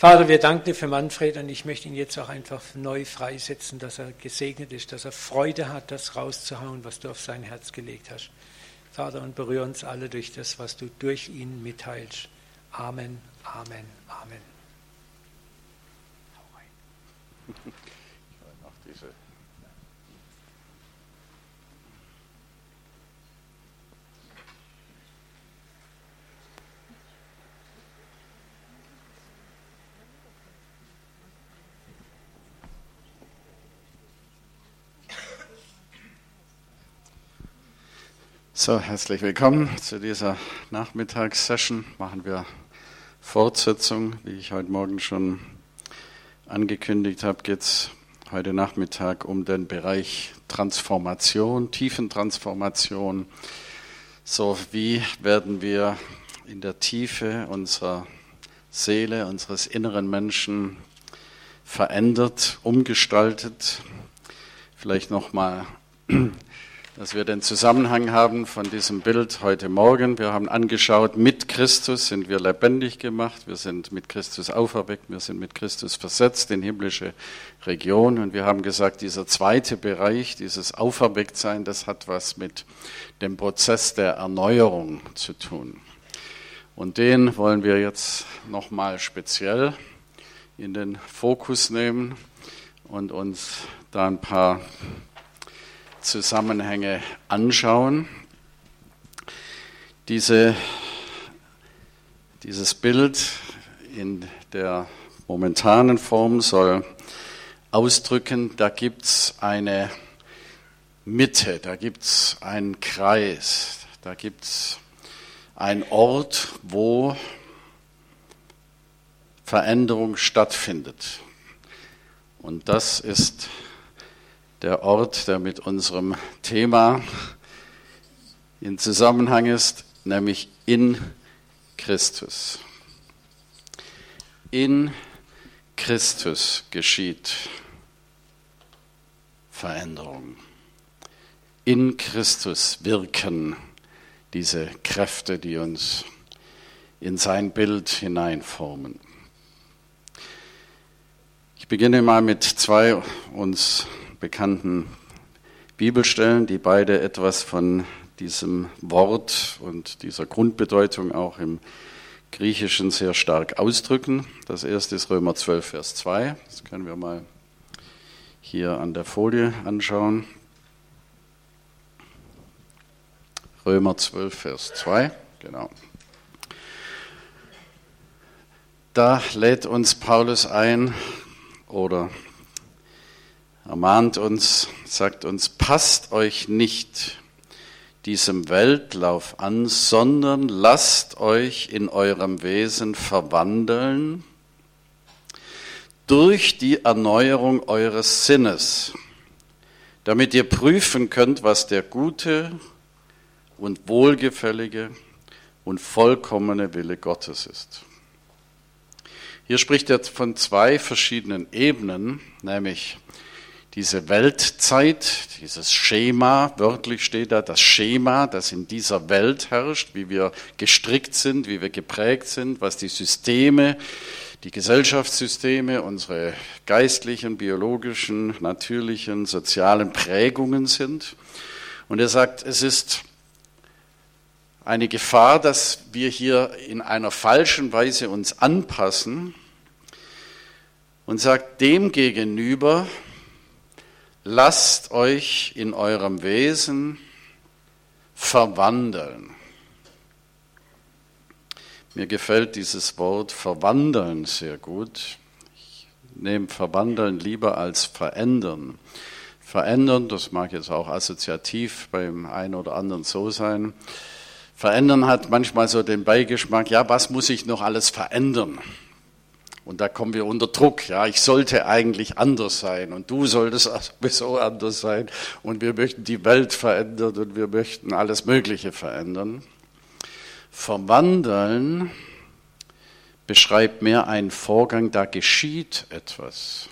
Vater, wir danken dir für Manfred und ich möchte ihn jetzt auch einfach neu freisetzen, dass er gesegnet ist, dass er Freude hat, das rauszuhauen, was du auf sein Herz gelegt hast. Vater, und berühre uns alle durch das, was du durch ihn mitteilst. Amen, Amen, Amen. So, herzlich willkommen zu dieser Nachmittagssession. Machen wir Fortsetzung. Wie ich heute Morgen schon angekündigt habe, geht es heute Nachmittag um den Bereich Transformation, Tiefentransformation. So, wie werden wir in der Tiefe unserer Seele, unseres inneren Menschen verändert, umgestaltet? Vielleicht nochmal dass wir den Zusammenhang haben von diesem Bild heute Morgen. Wir haben angeschaut, mit Christus sind wir lebendig gemacht, wir sind mit Christus auferweckt, wir sind mit Christus versetzt in himmlische Region. Und wir haben gesagt, dieser zweite Bereich, dieses Auferwecktsein, das hat was mit dem Prozess der Erneuerung zu tun. Und den wollen wir jetzt nochmal speziell in den Fokus nehmen und uns da ein paar Zusammenhänge anschauen. Diese, dieses Bild in der momentanen Form soll ausdrücken, da gibt es eine Mitte, da gibt es einen Kreis, da gibt es einen Ort, wo Veränderung stattfindet. Und das ist der Ort, der mit unserem Thema in Zusammenhang ist, nämlich in Christus. In Christus geschieht Veränderung. In Christus wirken diese Kräfte, die uns in sein Bild hineinformen. Ich beginne mal mit zwei uns bekannten Bibelstellen, die beide etwas von diesem Wort und dieser Grundbedeutung auch im Griechischen sehr stark ausdrücken. Das erste ist Römer 12, Vers 2. Das können wir mal hier an der Folie anschauen. Römer 12, Vers 2, genau. Da lädt uns Paulus ein, oder ermahnt uns, sagt uns, passt euch nicht diesem Weltlauf an, sondern lasst euch in eurem Wesen verwandeln durch die Erneuerung eures Sinnes, damit ihr prüfen könnt, was der gute und wohlgefällige und vollkommene Wille Gottes ist. Hier spricht er von zwei verschiedenen Ebenen, nämlich diese Weltzeit, dieses Schema, wörtlich steht da das Schema, das in dieser Welt herrscht, wie wir gestrickt sind, wie wir geprägt sind, was die Systeme, die Gesellschaftssysteme, unsere geistlichen, biologischen, natürlichen, sozialen Prägungen sind. Und er sagt, es ist eine Gefahr, dass wir hier in einer falschen Weise uns anpassen und sagt, demgegenüber lasst euch in eurem Wesen verwandeln. Mir gefällt dieses Wort verwandeln sehr gut. Ich nehme verwandeln lieber als verändern. Verändern, das mag jetzt auch assoziativ beim einen oder anderen so sein. Verändern hat manchmal so den Beigeschmack, ja, was muss ich noch alles verändern? Und da kommen wir unter Druck. Ja, ich sollte eigentlich anders sein und du solltest sowieso anders sein. Und wir möchten die Welt verändern und wir möchten alles Mögliche verändern. Verwandeln beschreibt mehr einen Vorgang, da geschieht etwas.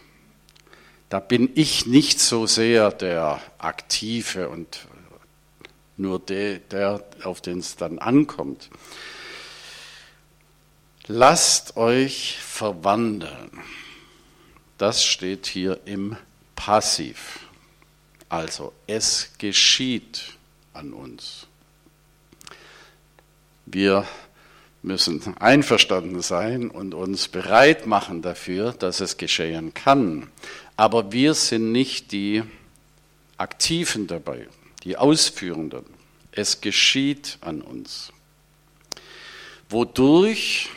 Da bin ich nicht so sehr der Aktive und nur der, der auf den es dann ankommt, Lasst euch verwandeln. Das steht hier im Passiv. Also es geschieht an uns. Wir müssen einverstanden sein und uns bereit machen dafür, dass es geschehen kann. Aber wir sind nicht die Aktiven dabei, die Ausführenden. Es geschieht an uns. Wodurch?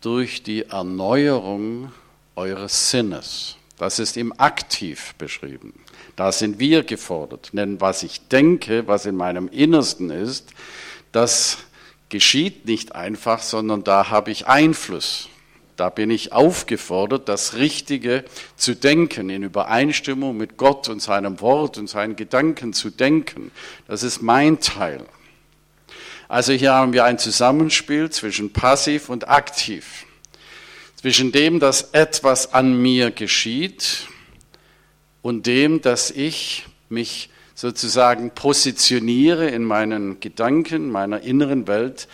Durch die Erneuerung eures Sinnes. Das ist im Aktiv beschrieben. Da sind wir gefordert. Denn was ich denke, was in meinem Innersten ist, das geschieht nicht einfach, sondern da habe ich Einfluss. Da bin ich aufgefordert, das Richtige zu denken, in Übereinstimmung mit Gott und seinem Wort und seinen Gedanken zu denken. Das ist mein Teil. Also hier haben wir ein Zusammenspiel zwischen passiv und aktiv. Zwischen dem, dass etwas an mir geschieht und dem, dass ich mich sozusagen positioniere in meinen Gedanken, meiner inneren Welt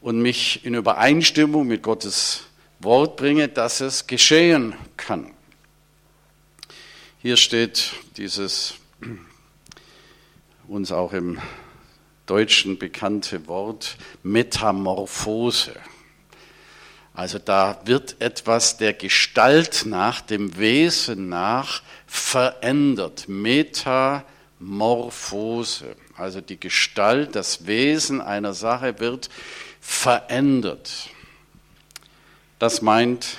und mich in Übereinstimmung mit Gottes Wort bringe, dass es geschehen kann. Hier steht dieses uns auch im Deutschen bekannte Wort Metamorphose. Also da wird etwas der Gestalt nach, dem Wesen nach verändert. Metamorphose. Also die Gestalt, das Wesen einer Sache wird verändert. Das meint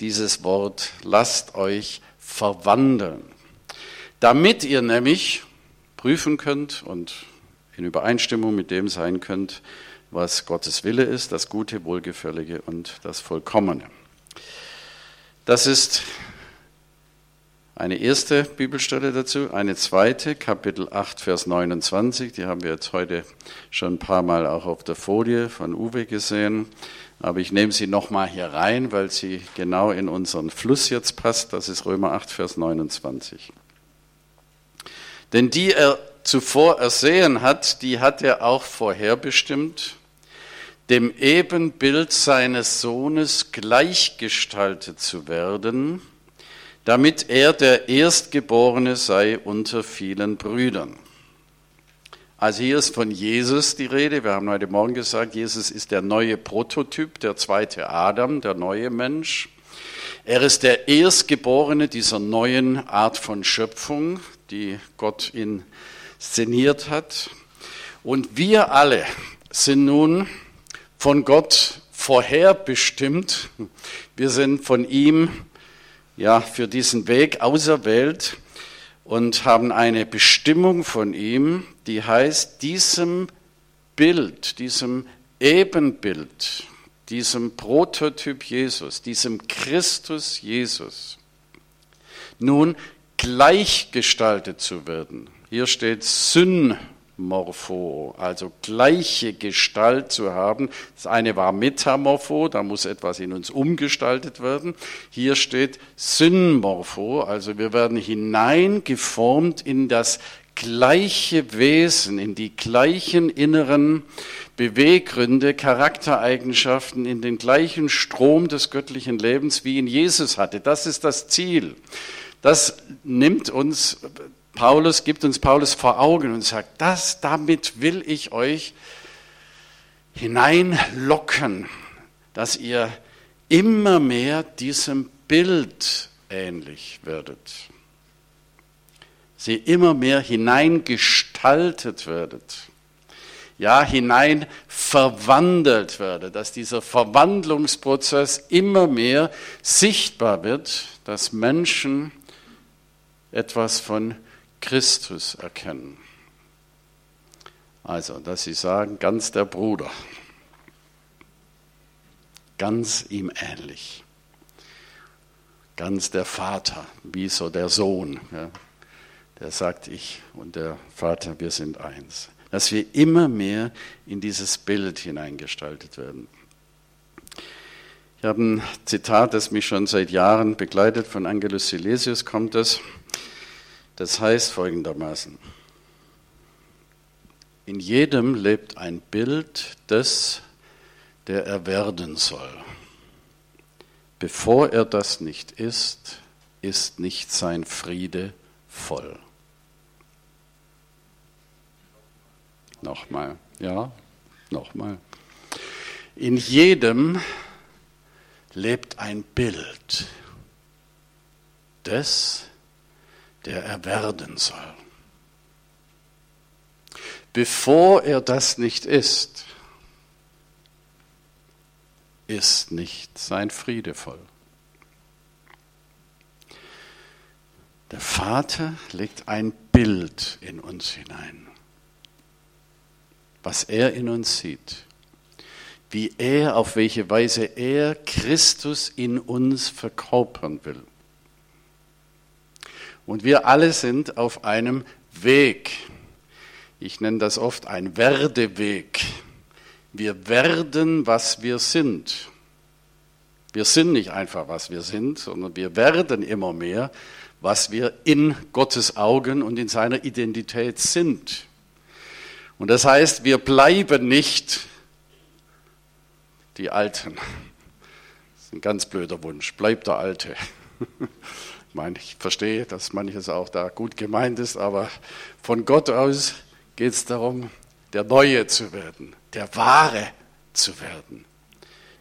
dieses Wort, lasst euch verwandeln. Damit ihr nämlich prüfen könnt und in Übereinstimmung mit dem sein könnt, was Gottes Wille ist, das Gute, Wohlgefällige und das Vollkommene. Das ist eine erste Bibelstelle dazu. Eine zweite, Kapitel 8, Vers 29, die haben wir jetzt heute schon ein paar Mal auch auf der Folie von Uwe gesehen. Aber ich nehme sie nochmal hier rein, weil sie genau in unseren Fluss jetzt passt. Das ist Römer 8, Vers 29. Denn die er zuvor ersehen hat, die hat er auch vorherbestimmt, dem Ebenbild seines Sohnes gleichgestaltet zu werden, damit er der Erstgeborene sei unter vielen Brüdern. Also hier ist von Jesus die Rede. Wir haben heute Morgen gesagt, Jesus ist der neue Prototyp, der zweite Adam, der neue Mensch. Er ist der Erstgeborene dieser neuen Art von Schöpfung, die Gott inszeniert hat. Und wir alle sind nun von Gott vorherbestimmt. Wir sind von ihm ja für diesen Weg auserwählt und haben eine Bestimmung von ihm, die heißt, diesem Bild, diesem Ebenbild, diesem Prototyp Jesus, diesem Christus Jesus, nun gleichgestaltet zu werden. Hier steht Syn Morpho, also gleiche Gestalt zu haben. Das eine war Metamorpho, da muss etwas in uns umgestaltet werden. Hier steht Synmorpho, also wir werden hineingeformt in das gleiche Wesen, in die gleichen inneren Beweggründe, Charaktereigenschaften, in den gleichen Strom des göttlichen Lebens, wie ihn Jesus hatte. Das ist das Ziel. Das nimmt uns Paulus gibt uns Paulus vor Augen und sagt, das damit will ich euch hineinlocken, dass ihr immer mehr diesem Bild ähnlich werdet. Sie immer mehr hineingestaltet werdet. Ja, hinein verwandelt werdet, dass dieser Verwandlungsprozess immer mehr sichtbar wird, dass Menschen etwas von Christus erkennen. Also, dass sie sagen, ganz der Bruder, ganz ihm ähnlich, ganz der Vater, wie so der Sohn, ja, der sagt, ich und der Vater, wir sind eins. Dass wir immer mehr in dieses Bild hineingestaltet werden. Ich habe ein Zitat, das mich schon seit Jahren begleitet, von Angelus Silesius kommt es. Das heißt folgendermaßen, in jedem lebt ein Bild des, der er werden soll. Bevor er das nicht ist, ist nicht sein Friede voll. Nochmal, ja, nochmal. In jedem lebt ein Bild des, der er werden soll. Bevor er das nicht ist, ist nicht sein Friede voll. Der Vater legt ein Bild in uns hinein, was er in uns sieht, wie er, auf welche Weise er Christus in uns verkörpern will. Und wir alle sind auf einem Weg. Ich nenne das oft ein Werdeweg. Wir werden, was wir sind. Wir sind nicht einfach, was wir sind, sondern wir werden immer mehr, was wir in Gottes Augen und in seiner Identität sind. Und das heißt, wir bleiben nicht die Alten. Das ist ein ganz blöder Wunsch. Bleib der Alte. Ich verstehe, dass manches auch da gut gemeint ist, aber von Gott aus geht es darum, der Neue zu werden, der Wahre zu werden.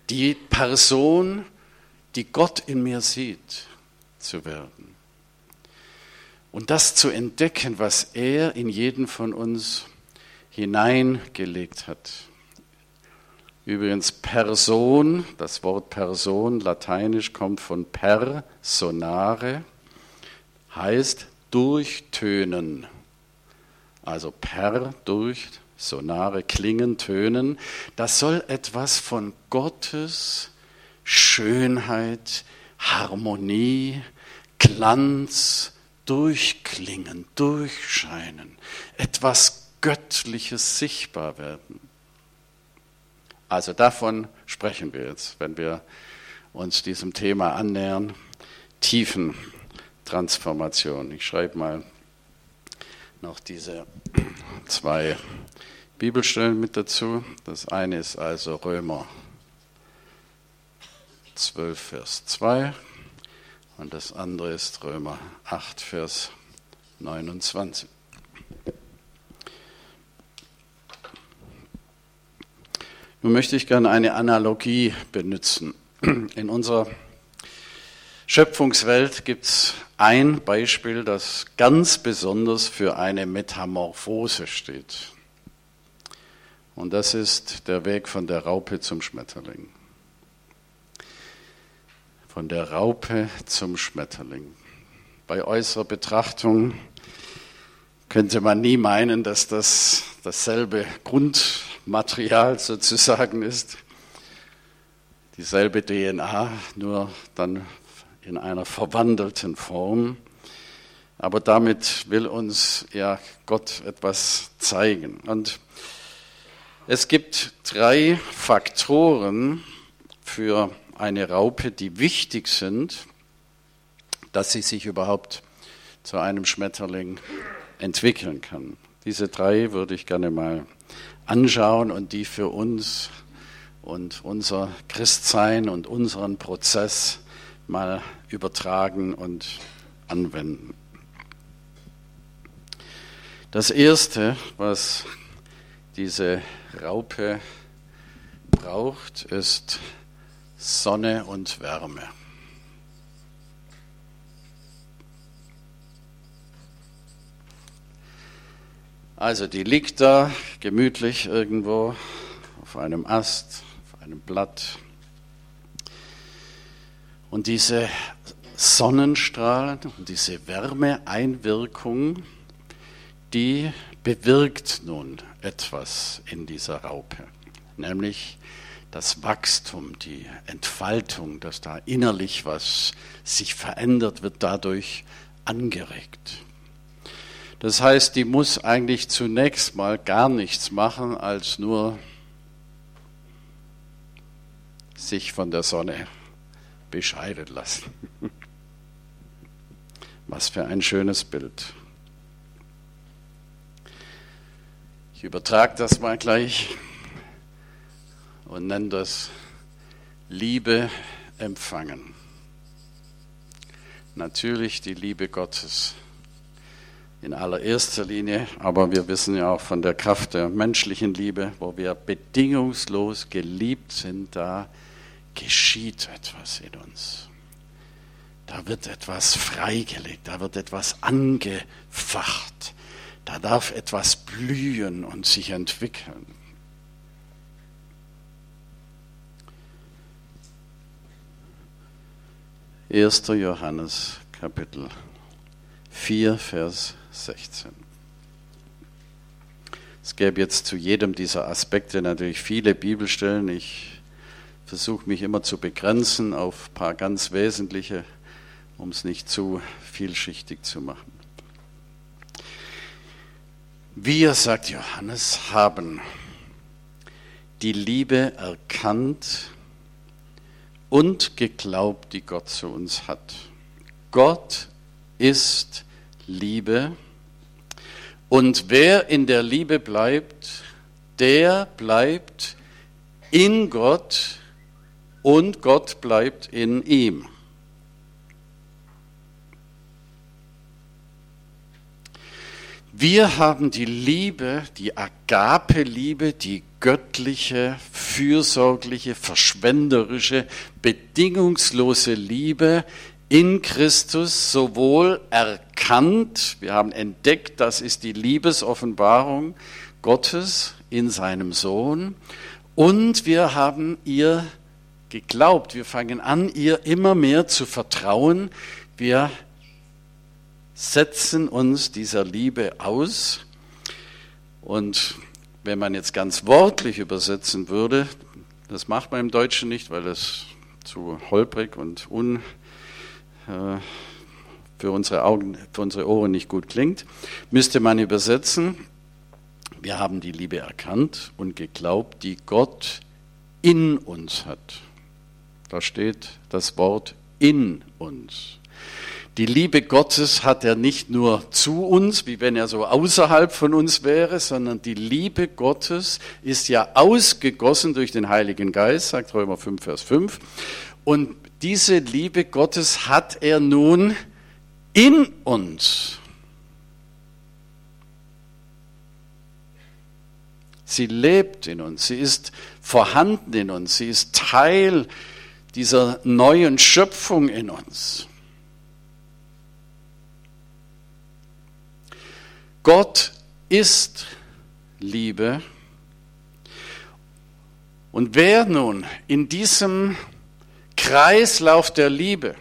Die Person, die Gott in mir sieht, zu werden. Und das zu entdecken, was er in jeden von uns hineingelegt hat. Übrigens Person, das Wort Person, lateinisch kommt von personare, heißt durchtönen. Also per, durch, sonare, klingen, tönen. Das soll etwas von Gottes Schönheit, Harmonie, Glanz, durchklingen, durchscheinen, etwas Göttliches sichtbar werden. Also davon sprechen wir jetzt, wenn wir uns diesem Thema annähern. Tiefentransformation. Ich schreibe mal noch diese zwei Bibelstellen mit dazu. Das eine ist also Römer 12, Vers 2 und das andere ist Römer 8, Vers 29. Möchte ich gerne eine Analogie benutzen. In unserer Schöpfungswelt gibt es ein Beispiel, das ganz besonders für eine Metamorphose steht. Und das ist der Weg von der Raupe zum Schmetterling. Von der Raupe zum Schmetterling. Bei äußerer Betrachtung könnte man nie meinen, dass das dasselbe Grund Material sozusagen ist. Dieselbe DNA, nur dann in einer verwandelten Form. Aber damit will uns ja Gott etwas zeigen. Und es gibt drei Faktoren für eine Raupe, die wichtig sind, dass sie sich überhaupt zu einem Schmetterling entwickeln kann. Diese drei würde ich gerne mal anschauen und die für uns und unser Christsein und unseren Prozess mal übertragen und anwenden. Das Erste, was diese Raupe braucht, ist Sonne und Wärme. Also die liegt da gemütlich irgendwo auf einem Ast, auf einem Blatt. Und diese Sonnenstrahlen und diese Wärmeeinwirkung, die bewirkt nun etwas in dieser Raupe, nämlich das Wachstum, die Entfaltung, dass da innerlich was sich verändert, wird dadurch angeregt. Das heißt, die muss eigentlich zunächst mal gar nichts machen, als nur sich von der Sonne bescheiden lassen. Was für ein schönes Bild. Ich übertrage das mal gleich und nenne das Liebe empfangen. Natürlich die Liebe Gottes in allererster Linie, aber wir wissen ja auch von der Kraft der menschlichen Liebe, wo wir bedingungslos geliebt sind, da geschieht etwas in uns. Da wird etwas freigelegt, da wird etwas angefacht, da darf etwas blühen und sich entwickeln. Erster Johannes Kapitel 4, Vers 16. Es gäbe jetzt zu jedem dieser Aspekte natürlich viele Bibelstellen. Ich versuche mich immer zu begrenzen auf ein paar ganz wesentliche, um es nicht zu vielschichtig zu machen. Wir, sagt Johannes, haben die Liebe erkannt und geglaubt, die Gott zu uns hat. Gott ist Liebe. Und wer in der Liebe bleibt, der bleibt in Gott und Gott bleibt in ihm. Wir haben die Liebe, die Agape-Liebe, die göttliche, fürsorgliche, verschwenderische, bedingungslose Liebe in Christus sowohl erkannt, wir haben entdeckt, das ist die Liebesoffenbarung Gottes in seinem Sohn, und wir haben ihr geglaubt, wir fangen an, ihr immer mehr zu vertrauen, wir setzen uns dieser Liebe aus. Und wenn man jetzt ganz wortlich übersetzen würde, das macht man im Deutschen nicht, weil es zu holprig und un für unsere Augen, für unsere Ohren nicht gut klingt, müsste man übersetzen, wir haben die Liebe erkannt und geglaubt, die Gott in uns hat. Da steht das Wort in uns. Die Liebe Gottes hat er nicht nur zu uns, wie wenn er so außerhalb von uns wäre, sondern die Liebe Gottes ist ja ausgegossen durch den Heiligen Geist, sagt Römer 5, Vers 5. Und diese Liebe Gottes hat er nun in uns. Sie lebt in uns, sie ist vorhanden in uns, sie ist Teil dieser neuen Schöpfung in uns. Gott ist Liebe. Und wer nun in diesem Kreislauf der Liebe,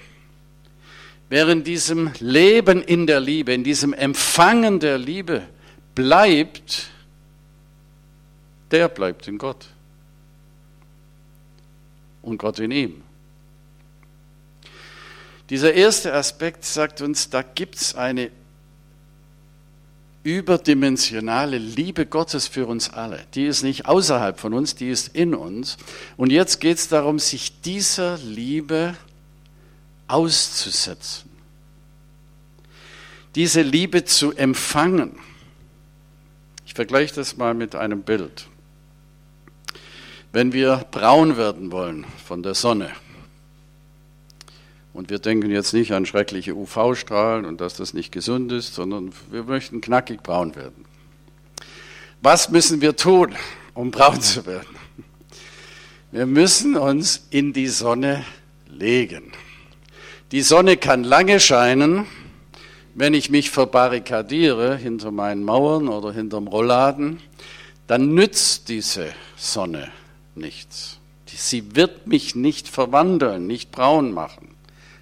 während diesem Leben in der Liebe, in diesem Empfangen der Liebe bleibt, der bleibt in Gott und Gott in ihm. Dieser erste Aspekt sagt uns, da gibt es eine überdimensionale Liebe Gottes für uns alle. Die ist nicht außerhalb von uns, die ist in uns. Und jetzt geht es darum, sich dieser Liebe auszusetzen. Diese Liebe zu empfangen. Ich vergleiche das mal mit einem Bild. Wenn wir braun werden wollen von der Sonne, und wir denken jetzt nicht an schreckliche UV-Strahlen und dass das nicht gesund ist, sondern wir möchten knackig braun werden. Was müssen wir tun, um braun zu werden? Wir müssen uns in die Sonne legen. Die Sonne kann lange scheinen, wenn ich mich verbarrikadiere hinter meinen Mauern oder hinterm Rollladen, dann nützt diese Sonne nichts. Sie wird mich nicht verwandeln, nicht braun machen.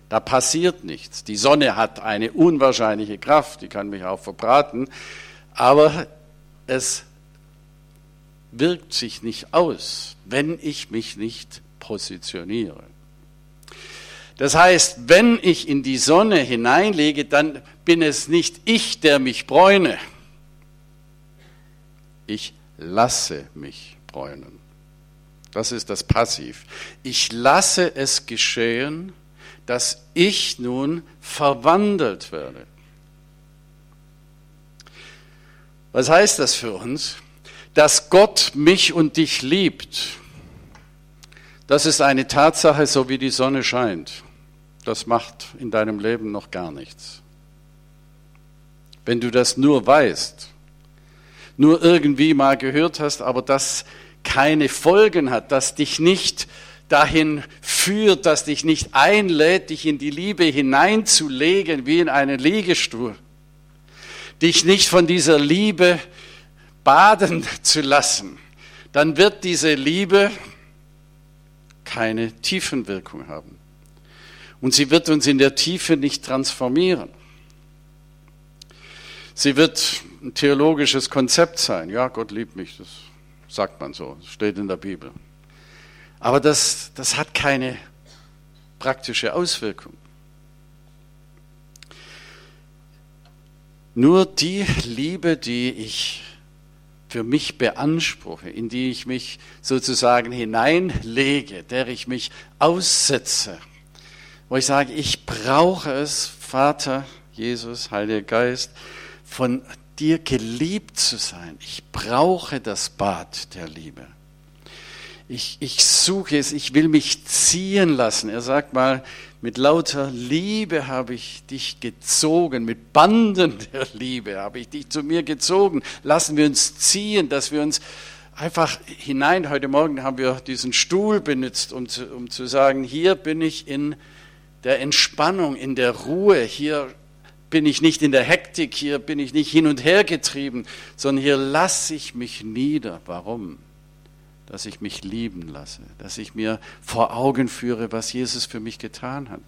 Da passiert nichts. Die Sonne hat eine unwahrscheinliche Kraft, die kann mich auch verbraten, aber es wirkt sich nicht aus, wenn ich mich nicht positioniere. Das heißt, wenn ich in die Sonne hineinlege, dann bin es nicht ich, der mich bräune. Ich lasse mich bräunen. Das ist das Passiv. Ich lasse es geschehen, dass ich nun verwandelt werde. Was heißt das für uns? Dass Gott mich und dich liebt. Das ist eine Tatsache, so wie die Sonne scheint. Das macht in deinem Leben noch gar nichts. Wenn du das nur weißt, nur irgendwie mal gehört hast, aber das keine Folgen hat, das dich nicht dahin führt, das dich nicht einlädt, dich in die Liebe hineinzulegen wie in einen Liegestuhl, dich nicht von dieser Liebe baden zu lassen, dann wird diese Liebe keine Tiefenwirkung haben. Und sie wird uns in der Tiefe nicht transformieren. Sie wird ein theologisches Konzept sein. Ja, Gott liebt mich, das sagt man so, das steht in der Bibel. Aber das, das hat keine praktische Auswirkung. Nur die Liebe, die ich für mich beanspruche, in die ich mich sozusagen hineinlege, der ich mich aussetze, wo ich sage, ich brauche es, Vater, Jesus, Heiliger Geist, von dir geliebt zu sein. Ich brauche das Bad der Liebe. Ich, ich suche es, ich will mich ziehen lassen. Er sagt mal, mit lauter Liebe habe ich dich gezogen, mit Banden der Liebe habe ich dich zu mir gezogen. Lassen wir uns ziehen, dass wir uns einfach hinein. Heute Morgen haben wir diesen Stuhl benutzt, um zu, um zu sagen, hier bin ich in der Entspannung, in der Ruhe, hier bin ich nicht in der Hektik, hier bin ich nicht hin und her getrieben, sondern hier lasse ich mich nieder. Warum? Dass ich mich lieben lasse, dass ich mir vor Augen führe, was Jesus für mich getan hat.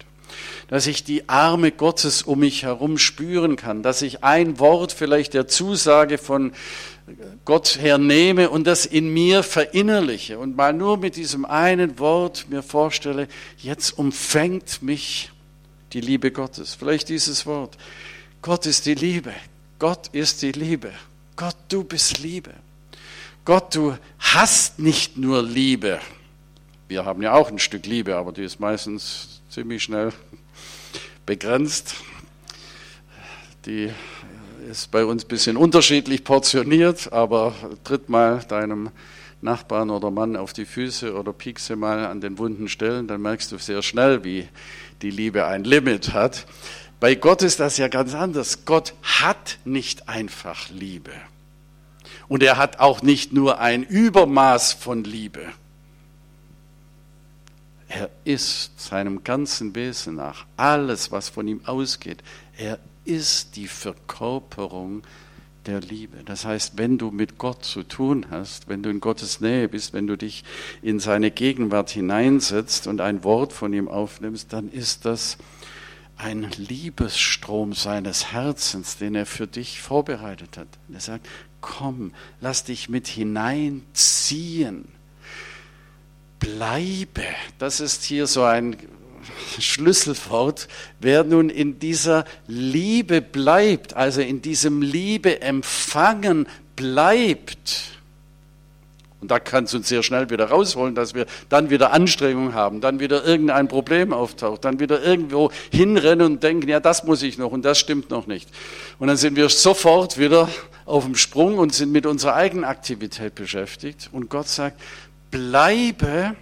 Dass ich die Arme Gottes um mich herum spüren kann, dass ich ein Wort vielleicht der Zusage von Gott hernehme und das in mir verinnerliche und mal nur mit diesem einen Wort mir vorstelle, jetzt umfängt mich die Liebe Gottes. Vielleicht dieses Wort. Gott ist die Liebe. Gott ist die Liebe. Gott, du bist Liebe. Gott, du hast nicht nur Liebe. Wir haben ja auch ein Stück Liebe, aber die ist meistens ziemlich schnell begrenzt. Die ist bei uns ein bisschen unterschiedlich portioniert, aber tritt mal deinem Nachbarn oder Mann auf die Füße oder piekse mal an den wunden Stellen, dann merkst du sehr schnell, wie die Liebe ein Limit hat. Bei Gott ist das ja ganz anders. Gott hat nicht einfach Liebe. Und er hat auch nicht nur ein Übermaß von Liebe. Er ist seinem ganzen Wesen nach, alles, was von ihm ausgeht, er ist die Verkörperung der Liebe. Das heißt, wenn du mit Gott zu tun hast, wenn du in Gottes Nähe bist, wenn du dich in seine Gegenwart hineinsetzt und ein Wort von ihm aufnimmst, dann ist das ein Liebesstrom seines Herzens, den er für dich vorbereitet hat. Er sagt, komm, lass dich mit hineinziehen. Bleibe. Das ist hier so ein Schlüsselwort, wer nun in dieser Liebe bleibt, also in diesem Liebe empfangen bleibt, und da kann es uns sehr schnell wieder rausholen, dass wir dann wieder Anstrengungen haben, dann wieder irgendein Problem auftaucht, dann wieder irgendwo hinrennen und denken, ja, das muss ich noch und das stimmt noch nicht. Und dann sind wir sofort wieder auf dem Sprung und sind mit unserer eigenen Aktivität beschäftigt. Und Gott sagt, bleibe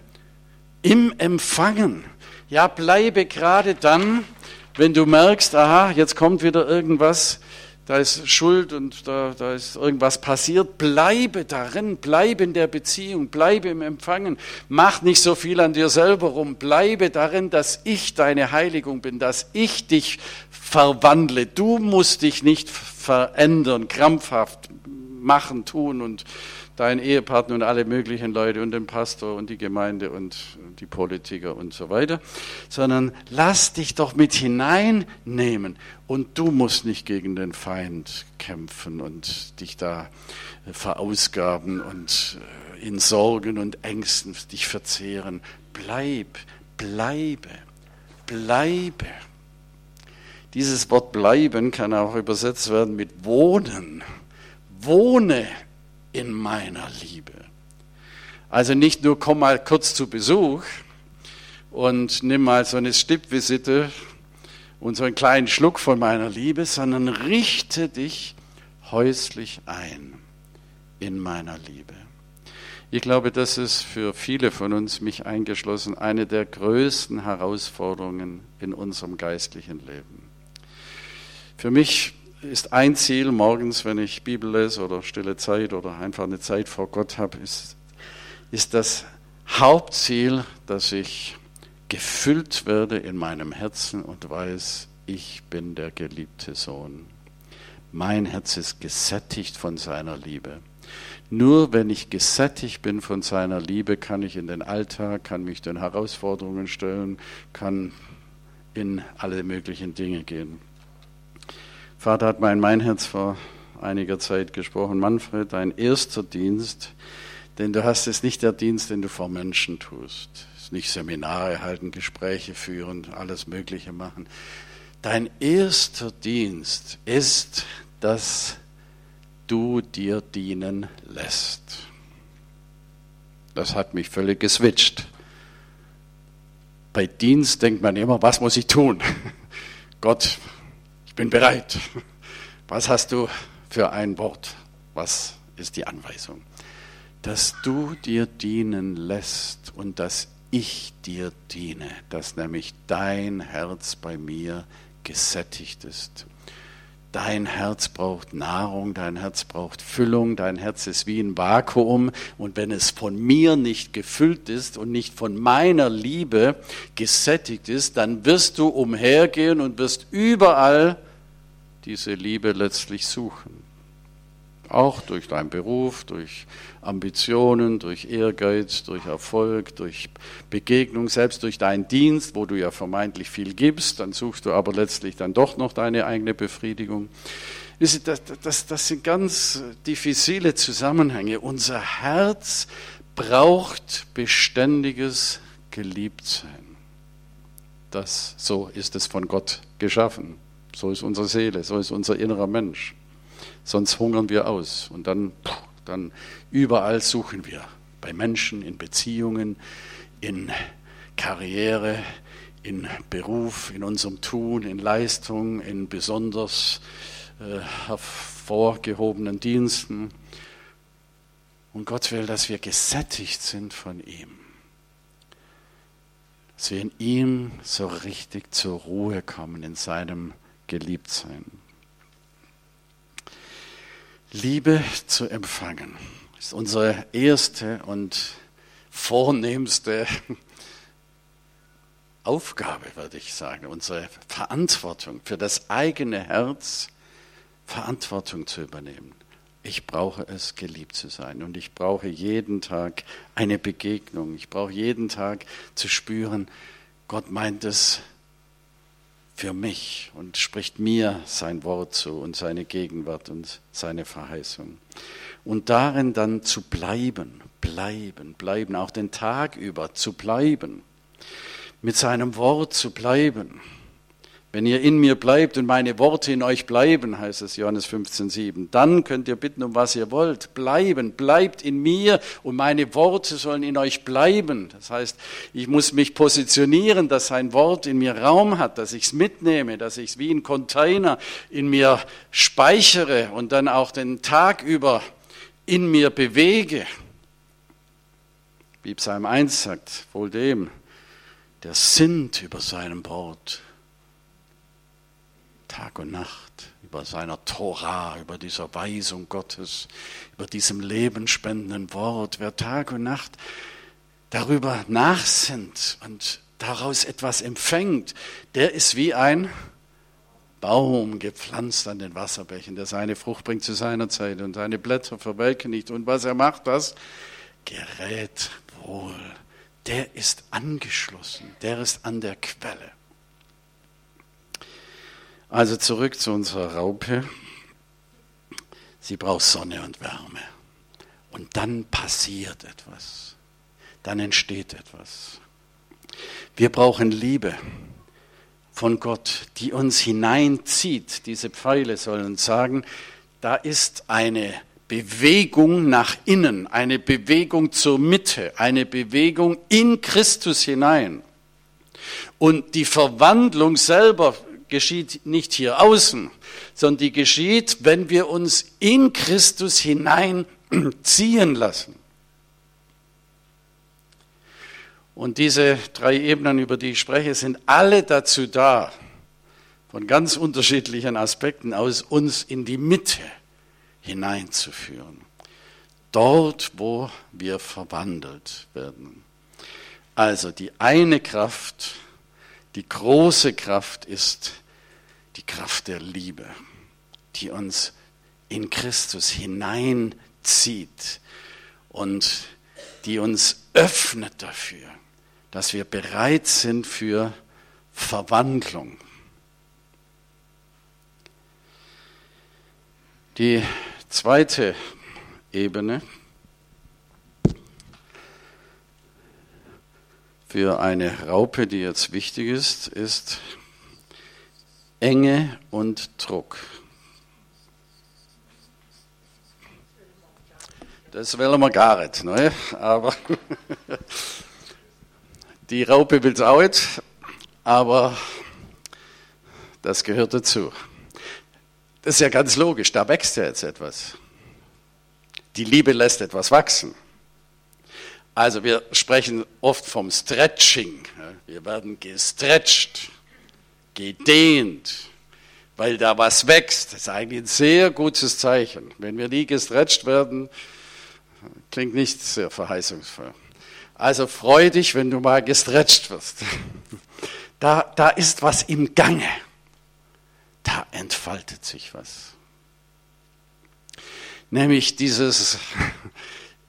im Empfangen. Ja, bleibe gerade dann, wenn du merkst, aha, jetzt kommt wieder irgendwas, da ist Schuld und da, da ist irgendwas passiert. Bleibe darin, bleibe in der Beziehung, bleibe im Empfangen. Mach nicht so viel an dir selber rum. Bleibe darin, dass ich deine Heiligung bin, dass ich dich verwandle. Du musst dich nicht verändern, krampfhaft machen, tun und dein Ehepartner und alle möglichen Leute und den Pastor und die Gemeinde und die Politiker und so weiter, sondern lass dich doch mit hineinnehmen und du musst nicht gegen den Feind kämpfen und dich da verausgaben und äh, in Sorgen und Ängsten dich verzehren. Bleib, bleibe, bleibe. Dieses Wort bleiben kann auch übersetzt werden mit wohnen. Wohne in meiner Liebe. Also nicht nur komm mal kurz zu Besuch und nimm mal so eine Stippvisite und so einen kleinen Schluck von meiner Liebe, sondern richte dich häuslich ein in meiner Liebe. Ich glaube, das ist für viele von uns, mich eingeschlossen, eine der größten Herausforderungen in unserem geistlichen Leben. Für mich ist ein Ziel morgens, wenn ich Bibel lese oder stille Zeit oder einfach eine Zeit vor Gott habe, ist, ist das Hauptziel, dass ich gefüllt werde in meinem Herzen und weiß, ich bin der geliebte Sohn. Mein Herz ist gesättigt von seiner Liebe. Nur wenn ich gesättigt bin von seiner Liebe, kann ich in den Alltag, kann mich den Herausforderungen stellen, kann in alle möglichen Dinge gehen. Vater hat mal in mein Herz vor einiger Zeit gesprochen, Manfred, dein erster Dienst, denn du hast es nicht der Dienst, den du vor Menschen tust. Ist nicht Seminare halten, Gespräche führen, alles Mögliche machen. Dein erster Dienst ist, dass du dir dienen lässt. Das hat mich völlig geswitcht. Bei Dienst denkt man immer, was muss ich tun? Gott, bin bereit. Was hast du für ein Wort? Was ist die Anweisung? Dass du dir dienen lässt und dass ich dir diene, dass nämlich dein Herz bei mir gesättigt ist Dein Herz braucht Nahrung, dein Herz braucht Füllung, dein Herz ist wie ein Vakuum und wenn es von mir nicht gefüllt ist und nicht von meiner Liebe gesättigt ist, dann wirst du umhergehen und wirst überall diese Liebe letztlich suchen. Auch durch deinen Beruf, durch Ambitionen, durch Ehrgeiz, durch Erfolg, durch Begegnung, selbst durch deinen Dienst, wo du ja vermeintlich viel gibst, dann suchst du aber letztlich dann doch noch deine eigene Befriedigung. Das, das, das sind ganz diffizile Zusammenhänge. Unser Herz braucht beständiges Geliebtsein. Das, so ist es von Gott geschaffen. So ist unsere Seele, so ist unser innerer Mensch sonst hungern wir aus. Und dann, dann überall suchen wir, bei Menschen, in Beziehungen, in Karriere, in Beruf, in unserem Tun, in Leistung, in besonders äh, hervorgehobenen Diensten. Und Gott will, dass wir gesättigt sind von ihm. Dass wir in ihm so richtig zur Ruhe kommen, in seinem Geliebtsein. Liebe zu empfangen ist unsere erste und vornehmste Aufgabe, würde ich sagen, unsere Verantwortung für das eigene Herz, Verantwortung zu übernehmen. Ich brauche es, geliebt zu sein und ich brauche jeden Tag eine Begegnung. Ich brauche jeden Tag zu spüren, Gott meint es für mich und spricht mir sein Wort zu und seine Gegenwart und seine Verheißung. Und darin dann zu bleiben, bleiben, bleiben, auch den Tag über zu bleiben, mit seinem Wort zu bleiben wenn ihr in mir bleibt und meine Worte in euch bleiben, heißt es Johannes 15,7, dann könnt ihr bitten, um was ihr wollt. Bleiben, bleibt in mir und meine Worte sollen in euch bleiben. Das heißt, ich muss mich positionieren, dass sein Wort in mir Raum hat, dass ich es mitnehme, dass ich es wie ein Container in mir speichere und dann auch den Tag über in mir bewege. Wie Psalm 1 sagt, wohl dem, der sinnt über seinem Wort Tag und Nacht, über seiner Tora, über dieser Weisung Gottes, über diesem lebenspendenden Wort. Wer Tag und Nacht darüber nachsinnt und daraus etwas empfängt, der ist wie ein Baum gepflanzt an den Wasserbächen, der seine Frucht bringt zu seiner Zeit und seine Blätter verwelken nicht. Und was er macht, das gerät wohl. Der ist angeschlossen, der ist an der Quelle. Also zurück zu unserer Raupe. Sie braucht Sonne und Wärme. Und dann passiert etwas. Dann entsteht etwas. Wir brauchen Liebe von Gott, die uns hineinzieht. Diese Pfeile sollen sagen, da ist eine Bewegung nach innen, eine Bewegung zur Mitte, eine Bewegung in Christus hinein. Und die Verwandlung selber geschieht nicht hier außen, sondern die geschieht, wenn wir uns in Christus hineinziehen lassen. Und diese drei Ebenen, über die ich spreche, sind alle dazu da, von ganz unterschiedlichen Aspekten aus uns in die Mitte hineinzuführen. Dort, wo wir verwandelt werden. Also die eine Kraft, die große Kraft ist die Kraft der Liebe, die uns in Christus hineinzieht und die uns öffnet dafür, dass wir bereit sind für Verwandlung. Die zweite Ebene für eine Raupe, die jetzt wichtig ist, ist Enge und Druck. Das wollen wir gar nicht, ne? aber die Raupe will es auch nicht, aber das gehört dazu. Das ist ja ganz logisch, da wächst ja jetzt etwas. Die Liebe lässt etwas wachsen. Also wir sprechen oft vom Stretching. Wir werden gestretcht, gedehnt, weil da was wächst. Das ist eigentlich ein sehr gutes Zeichen. Wenn wir nie gestretcht werden, klingt nicht sehr verheißungsvoll. Also freu dich, wenn du mal gestretcht wirst. Da, da ist was im Gange da entfaltet sich was. Nämlich dieses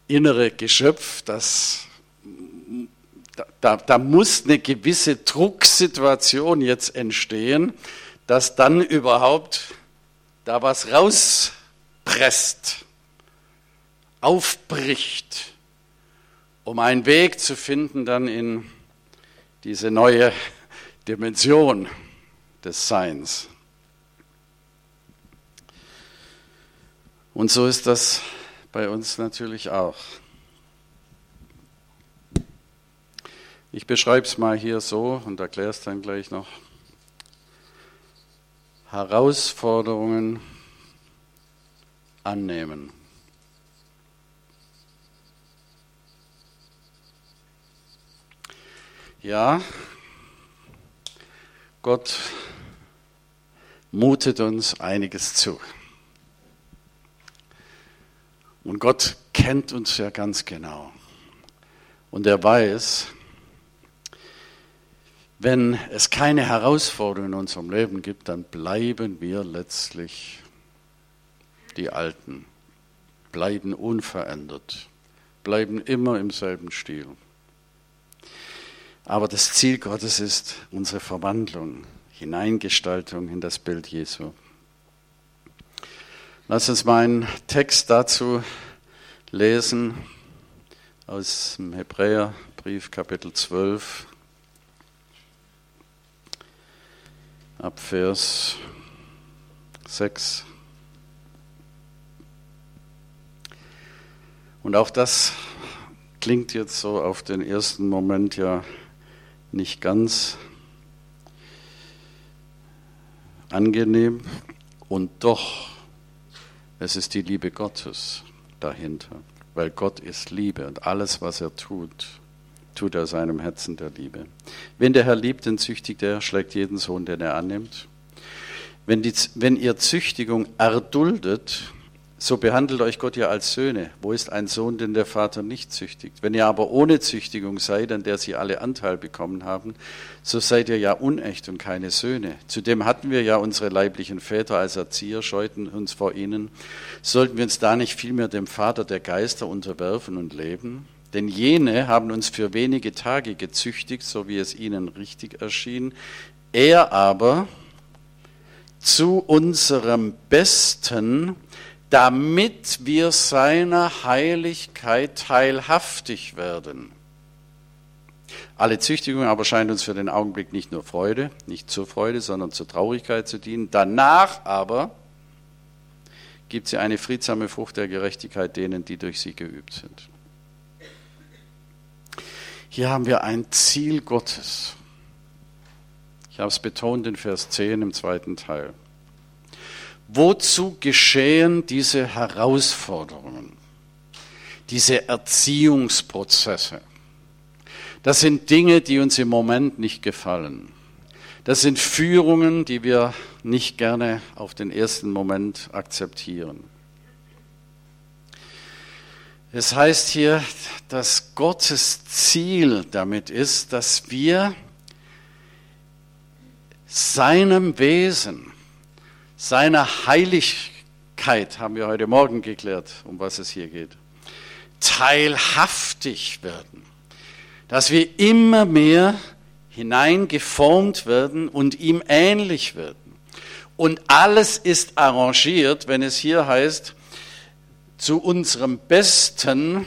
innere Geschöpf, das da, da, muss eine gewisse Drucksituation jetzt entstehen, dass dann überhaupt da was rauspresst, aufbricht, um einen Weg zu finden dann in diese neue Dimension des Seins. Und so ist das bei uns natürlich auch. Ich beschreibe es mal hier so und erkläre es dann gleich noch. Herausforderungen annehmen. Ja, Gott mutet uns einiges zu. Und Gott kennt uns ja ganz genau. Und er weiß, wenn es keine Herausforderungen in unserem Leben gibt, dann bleiben wir letztlich die Alten, bleiben unverändert, bleiben immer im selben Stil. Aber das Ziel Gottes ist unsere Verwandlung, Hineingestaltung in das Bild Jesu. Lass uns mal einen Text dazu lesen aus dem Hebräerbrief Kapitel 12 ab Vers 6. Und auch das klingt jetzt so auf den ersten Moment ja nicht ganz angenehm und doch es ist die Liebe Gottes dahinter, weil Gott ist Liebe und alles, was er tut, tut er seinem Herzen der Liebe. Wenn der Herr liebt, dann züchtigt er, schlägt jeden Sohn, den er annimmt. Wenn, die, wenn ihr Züchtigung erduldet, so behandelt euch Gott ja als Söhne. Wo ist ein Sohn, den der Vater nicht züchtigt? Wenn ihr aber ohne Züchtigung seid, an der sie alle Anteil bekommen haben, so seid ihr ja unecht und keine Söhne. Zudem hatten wir ja unsere leiblichen Väter als Erzieher, scheuten uns vor ihnen. Sollten wir uns da nicht vielmehr dem Vater der Geister unterwerfen und leben? Denn jene haben uns für wenige Tage gezüchtigt, so wie es ihnen richtig erschien. Er aber zu unserem Besten, damit wir seiner Heiligkeit teilhaftig werden. Alle Züchtigung aber scheint uns für den Augenblick nicht nur Freude, nicht zur Freude, sondern zur Traurigkeit zu dienen. Danach aber gibt sie eine friedsame Frucht der Gerechtigkeit denen, die durch sie geübt sind. Hier haben wir ein Ziel Gottes. Ich habe es betont in Vers 10 im zweiten Teil. Wozu geschehen diese Herausforderungen, diese Erziehungsprozesse? Das sind Dinge, die uns im Moment nicht gefallen. Das sind Führungen, die wir nicht gerne auf den ersten Moment akzeptieren. Es heißt hier, dass Gottes Ziel damit ist, dass wir seinem Wesen, seiner Heiligkeit, haben wir heute Morgen geklärt, um was es hier geht, teilhaftig werden. Dass wir immer mehr hineingeformt werden und ihm ähnlich werden. Und alles ist arrangiert, wenn es hier heißt, zu unserem Besten,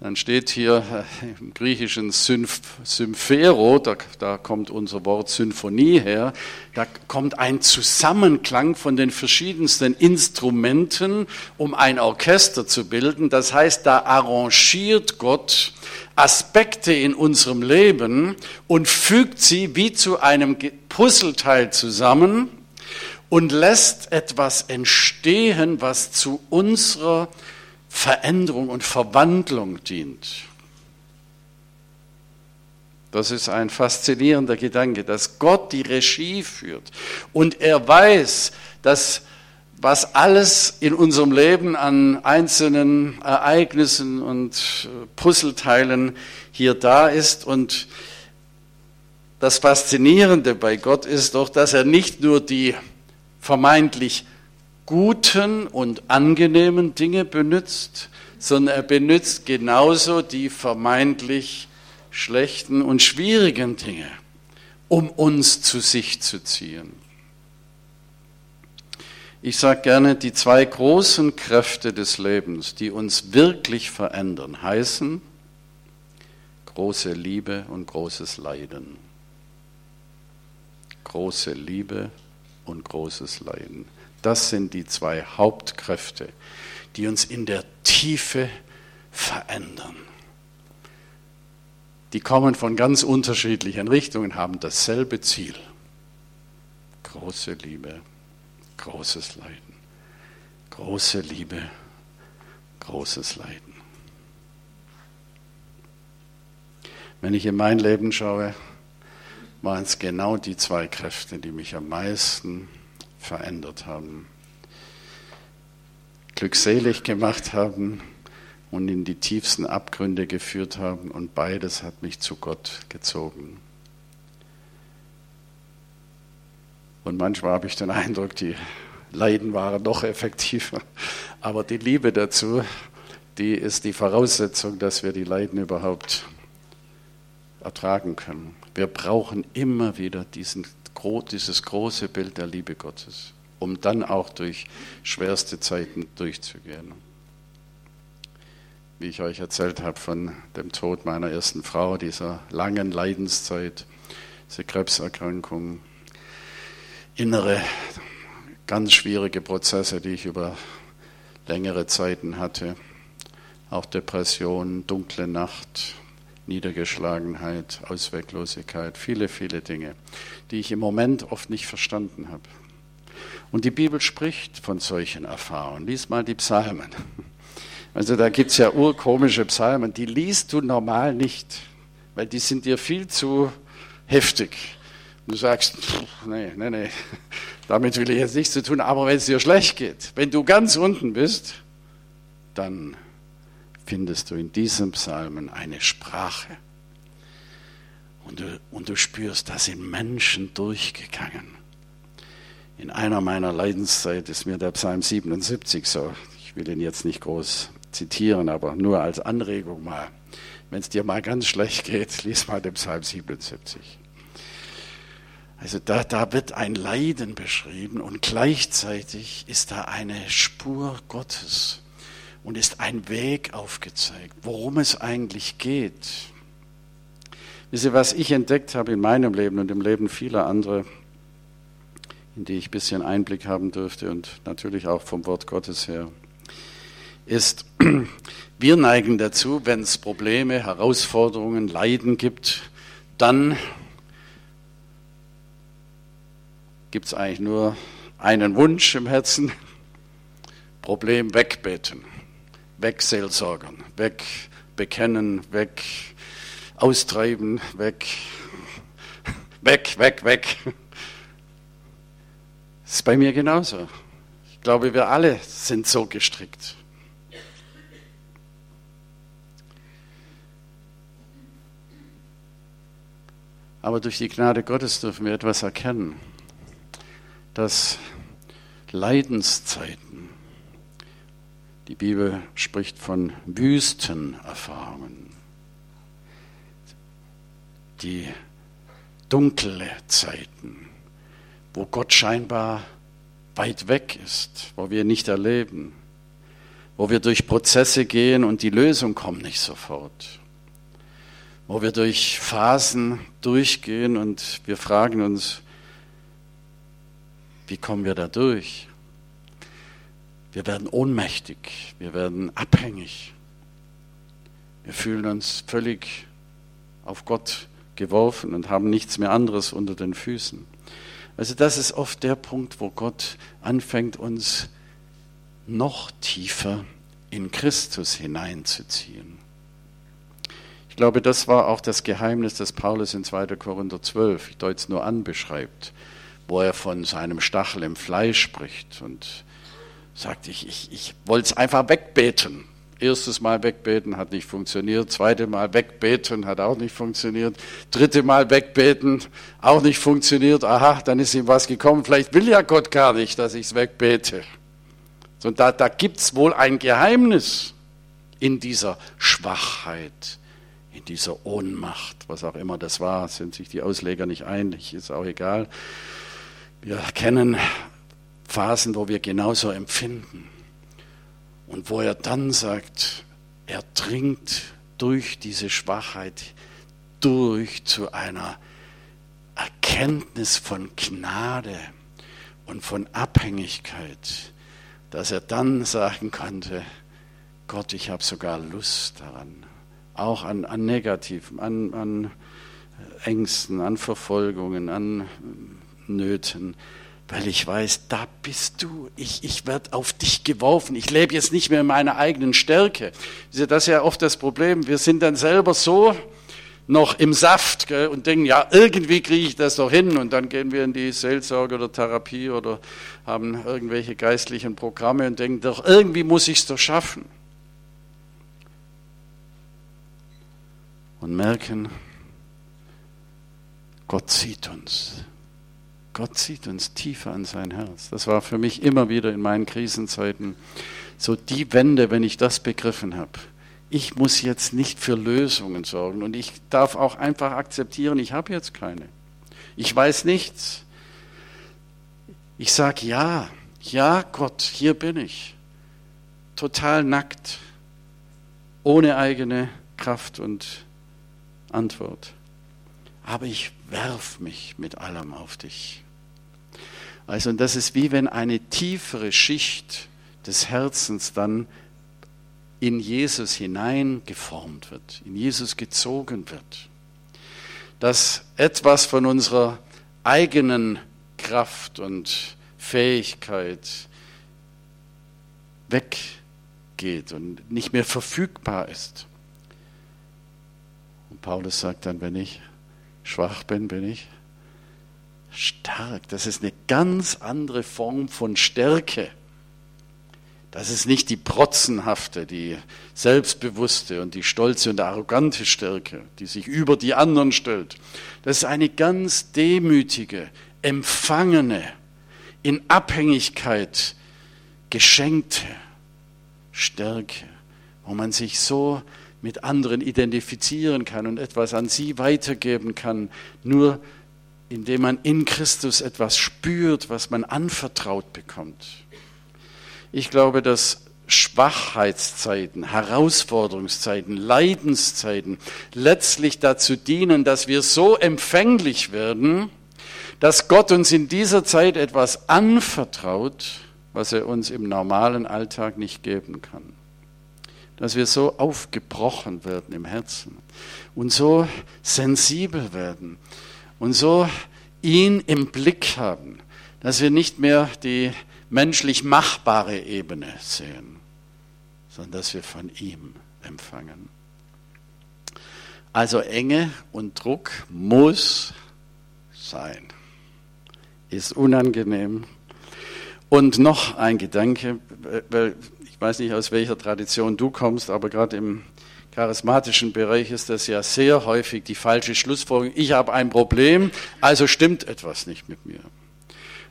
dann steht hier äh, im griechischen Symphero, da, da, kommt unser Wort Symphonie her, da kommt ein Zusammenklang von den verschiedensten Instrumenten, um ein Orchester zu bilden. Das heißt, da arrangiert Gott Aspekte in unserem Leben und fügt sie wie zu einem Puzzleteil zusammen und lässt etwas entstehen, was zu unserer Veränderung und Verwandlung dient. Das ist ein faszinierender Gedanke, dass Gott die Regie führt und er weiß, dass was alles in unserem Leben an einzelnen Ereignissen und Puzzleteilen hier da ist. Und das Faszinierende bei Gott ist doch, dass er nicht nur die vermeintlich guten und angenehmen Dinge benutzt, sondern er benutzt genauso die vermeintlich schlechten und schwierigen Dinge, um uns zu sich zu ziehen. Ich sage gerne, die zwei großen Kräfte des Lebens, die uns wirklich verändern, heißen große Liebe und großes Leiden. Große Liebe und großes Leiden. Das sind die zwei Hauptkräfte, die uns in der Tiefe verändern. Die kommen von ganz unterschiedlichen Richtungen, haben dasselbe Ziel. Große Liebe großes Leiden. Große Liebe, großes Leiden. Wenn ich in mein Leben schaue, waren es genau die zwei Kräfte, die mich am meisten verändert haben, glückselig gemacht haben und in die tiefsten Abgründe geführt haben. Und beides hat mich zu Gott gezogen. Und manchmal habe ich den Eindruck, die Leiden waren noch effektiver. Aber die Liebe dazu, die ist die Voraussetzung, dass wir die Leiden überhaupt ertragen können. Wir brauchen immer wieder diesen, dieses große Bild der Liebe Gottes, um dann auch durch schwerste Zeiten durchzugehen. Wie ich euch erzählt habe von dem Tod meiner ersten Frau, dieser langen Leidenszeit, diese Krebserkrankung, innere, ganz schwierige Prozesse, die ich über längere Zeiten hatte. Auch Depression, dunkle Nacht, Niedergeschlagenheit, Ausweglosigkeit, viele, viele Dinge, die ich im Moment oft nicht verstanden habe. Und die Bibel spricht von solchen Erfahrungen. Lies mal die Psalmen. Also da gibt es ja urkomische Psalmen, die liest du normal nicht, weil die sind dir viel zu heftig. Du sagst, nee, nee, nee, damit will ich jetzt nichts zu tun, aber wenn es dir schlecht geht, wenn du ganz unten bist, dann findest du in diesem Psalmen eine Sprache. Und du, und du spürst, da sind Menschen durchgegangen. In einer meiner Leidenszeit ist mir der Psalm 77 so, ich will ihn jetzt nicht groß zitieren, aber nur als Anregung mal. Wenn es dir mal ganz schlecht geht, lies mal den Psalm 77. Also da, da wird ein Leiden beschrieben und gleichzeitig ist da eine Spur Gottes und ist ein Weg aufgezeigt, worum es eigentlich geht. Wisst ihr, was ich entdeckt habe in meinem Leben und im Leben vieler anderer, in die ich ein bisschen Einblick haben dürfte und natürlich auch vom Wort Gottes her, ist, wir neigen dazu, wenn es Probleme, Herausforderungen, Leiden gibt, dann gibt es eigentlich nur einen Wunsch im Herzen, Problem wegbeten, wegseelsorgern, wegbekennen, weg austreiben, weg, weg, weg, weg. Das ist bei mir genauso. Ich glaube, wir alle sind so gestrickt. Aber durch die Gnade Gottes dürfen wir etwas erkennen, dass Leidenszeiten, die Bibel spricht von Wüstenerfahrungen, die dunkle Zeiten, wo Gott scheinbar weit weg ist, wo wir nicht erleben, wo wir durch Prozesse gehen und die Lösung kommt nicht sofort wo wir durch Phasen durchgehen und wir fragen uns, wie kommen wir da durch? Wir werden ohnmächtig, wir werden abhängig, wir fühlen uns völlig auf Gott geworfen und haben nichts mehr anderes unter den Füßen. Also das ist oft der Punkt, wo Gott anfängt, uns noch tiefer in Christus hineinzuziehen. Ich glaube, das war auch das Geheimnis, das Paulus in 2. Korinther 12, ich deute es nur an, beschreibt, wo er von seinem Stachel im Fleisch spricht und sagt, ich, ich, ich wollte es einfach wegbeten. Erstes Mal wegbeten hat nicht funktioniert, zweite Mal wegbeten hat auch nicht funktioniert, dritte Mal wegbeten auch nicht funktioniert. Aha, dann ist ihm was gekommen. Vielleicht will ja Gott gar nicht, dass ich es wegbete. Und da, da gibt es wohl ein Geheimnis in dieser Schwachheit in dieser Ohnmacht, was auch immer das war, sind sich die Ausleger nicht einig, ist auch egal. Wir kennen Phasen, wo wir genauso empfinden und wo er dann sagt, er dringt durch diese Schwachheit durch zu einer Erkenntnis von Gnade und von Abhängigkeit, dass er dann sagen konnte, Gott, ich habe sogar Lust daran, auch an, an Negativen, an, an Ängsten, an Verfolgungen, an Nöten, weil ich weiß, da bist du. Ich, ich werde auf dich geworfen. Ich lebe jetzt nicht mehr in meiner eigenen Stärke. Das ist ja oft das Problem. Wir sind dann selber so noch im Saft gell, und denken, ja, irgendwie kriege ich das doch hin. Und dann gehen wir in die Seelsorge oder Therapie oder haben irgendwelche geistlichen Programme und denken, doch irgendwie muss ich es doch schaffen. und merken, Gott sieht uns. Gott sieht uns tiefer an sein Herz. Das war für mich immer wieder in meinen Krisenzeiten so die Wende, wenn ich das begriffen habe. Ich muss jetzt nicht für Lösungen sorgen und ich darf auch einfach akzeptieren, ich habe jetzt keine. Ich weiß nichts. Ich sage ja, ja Gott, hier bin ich. Total nackt, ohne eigene Kraft und Antwort. Aber ich werf mich mit allem auf dich. Also, und das ist wie wenn eine tiefere Schicht des Herzens dann in Jesus hineingeformt wird, in Jesus gezogen wird. Dass etwas von unserer eigenen Kraft und Fähigkeit weggeht und nicht mehr verfügbar ist. Paulus sagt dann, wenn ich schwach bin, bin ich stark. Das ist eine ganz andere Form von Stärke. Das ist nicht die protzenhafte, die selbstbewusste und die stolze und arrogante Stärke, die sich über die anderen stellt. Das ist eine ganz demütige, empfangene, in Abhängigkeit geschenkte Stärke, wo man sich so mit anderen identifizieren kann und etwas an sie weitergeben kann, nur indem man in Christus etwas spürt, was man anvertraut bekommt. Ich glaube, dass Schwachheitszeiten, Herausforderungszeiten, Leidenszeiten letztlich dazu dienen, dass wir so empfänglich werden, dass Gott uns in dieser Zeit etwas anvertraut, was er uns im normalen Alltag nicht geben kann dass wir so aufgebrochen werden im Herzen und so sensibel werden und so ihn im Blick haben, dass wir nicht mehr die menschlich machbare Ebene sehen, sondern dass wir von ihm empfangen. Also Enge und Druck muss sein. Ist unangenehm. Und noch ein Gedanke, weil ich weiß nicht, aus welcher Tradition du kommst, aber gerade im charismatischen Bereich ist das ja sehr häufig die falsche Schlussfolgerung. Ich habe ein Problem, also stimmt etwas nicht mit mir.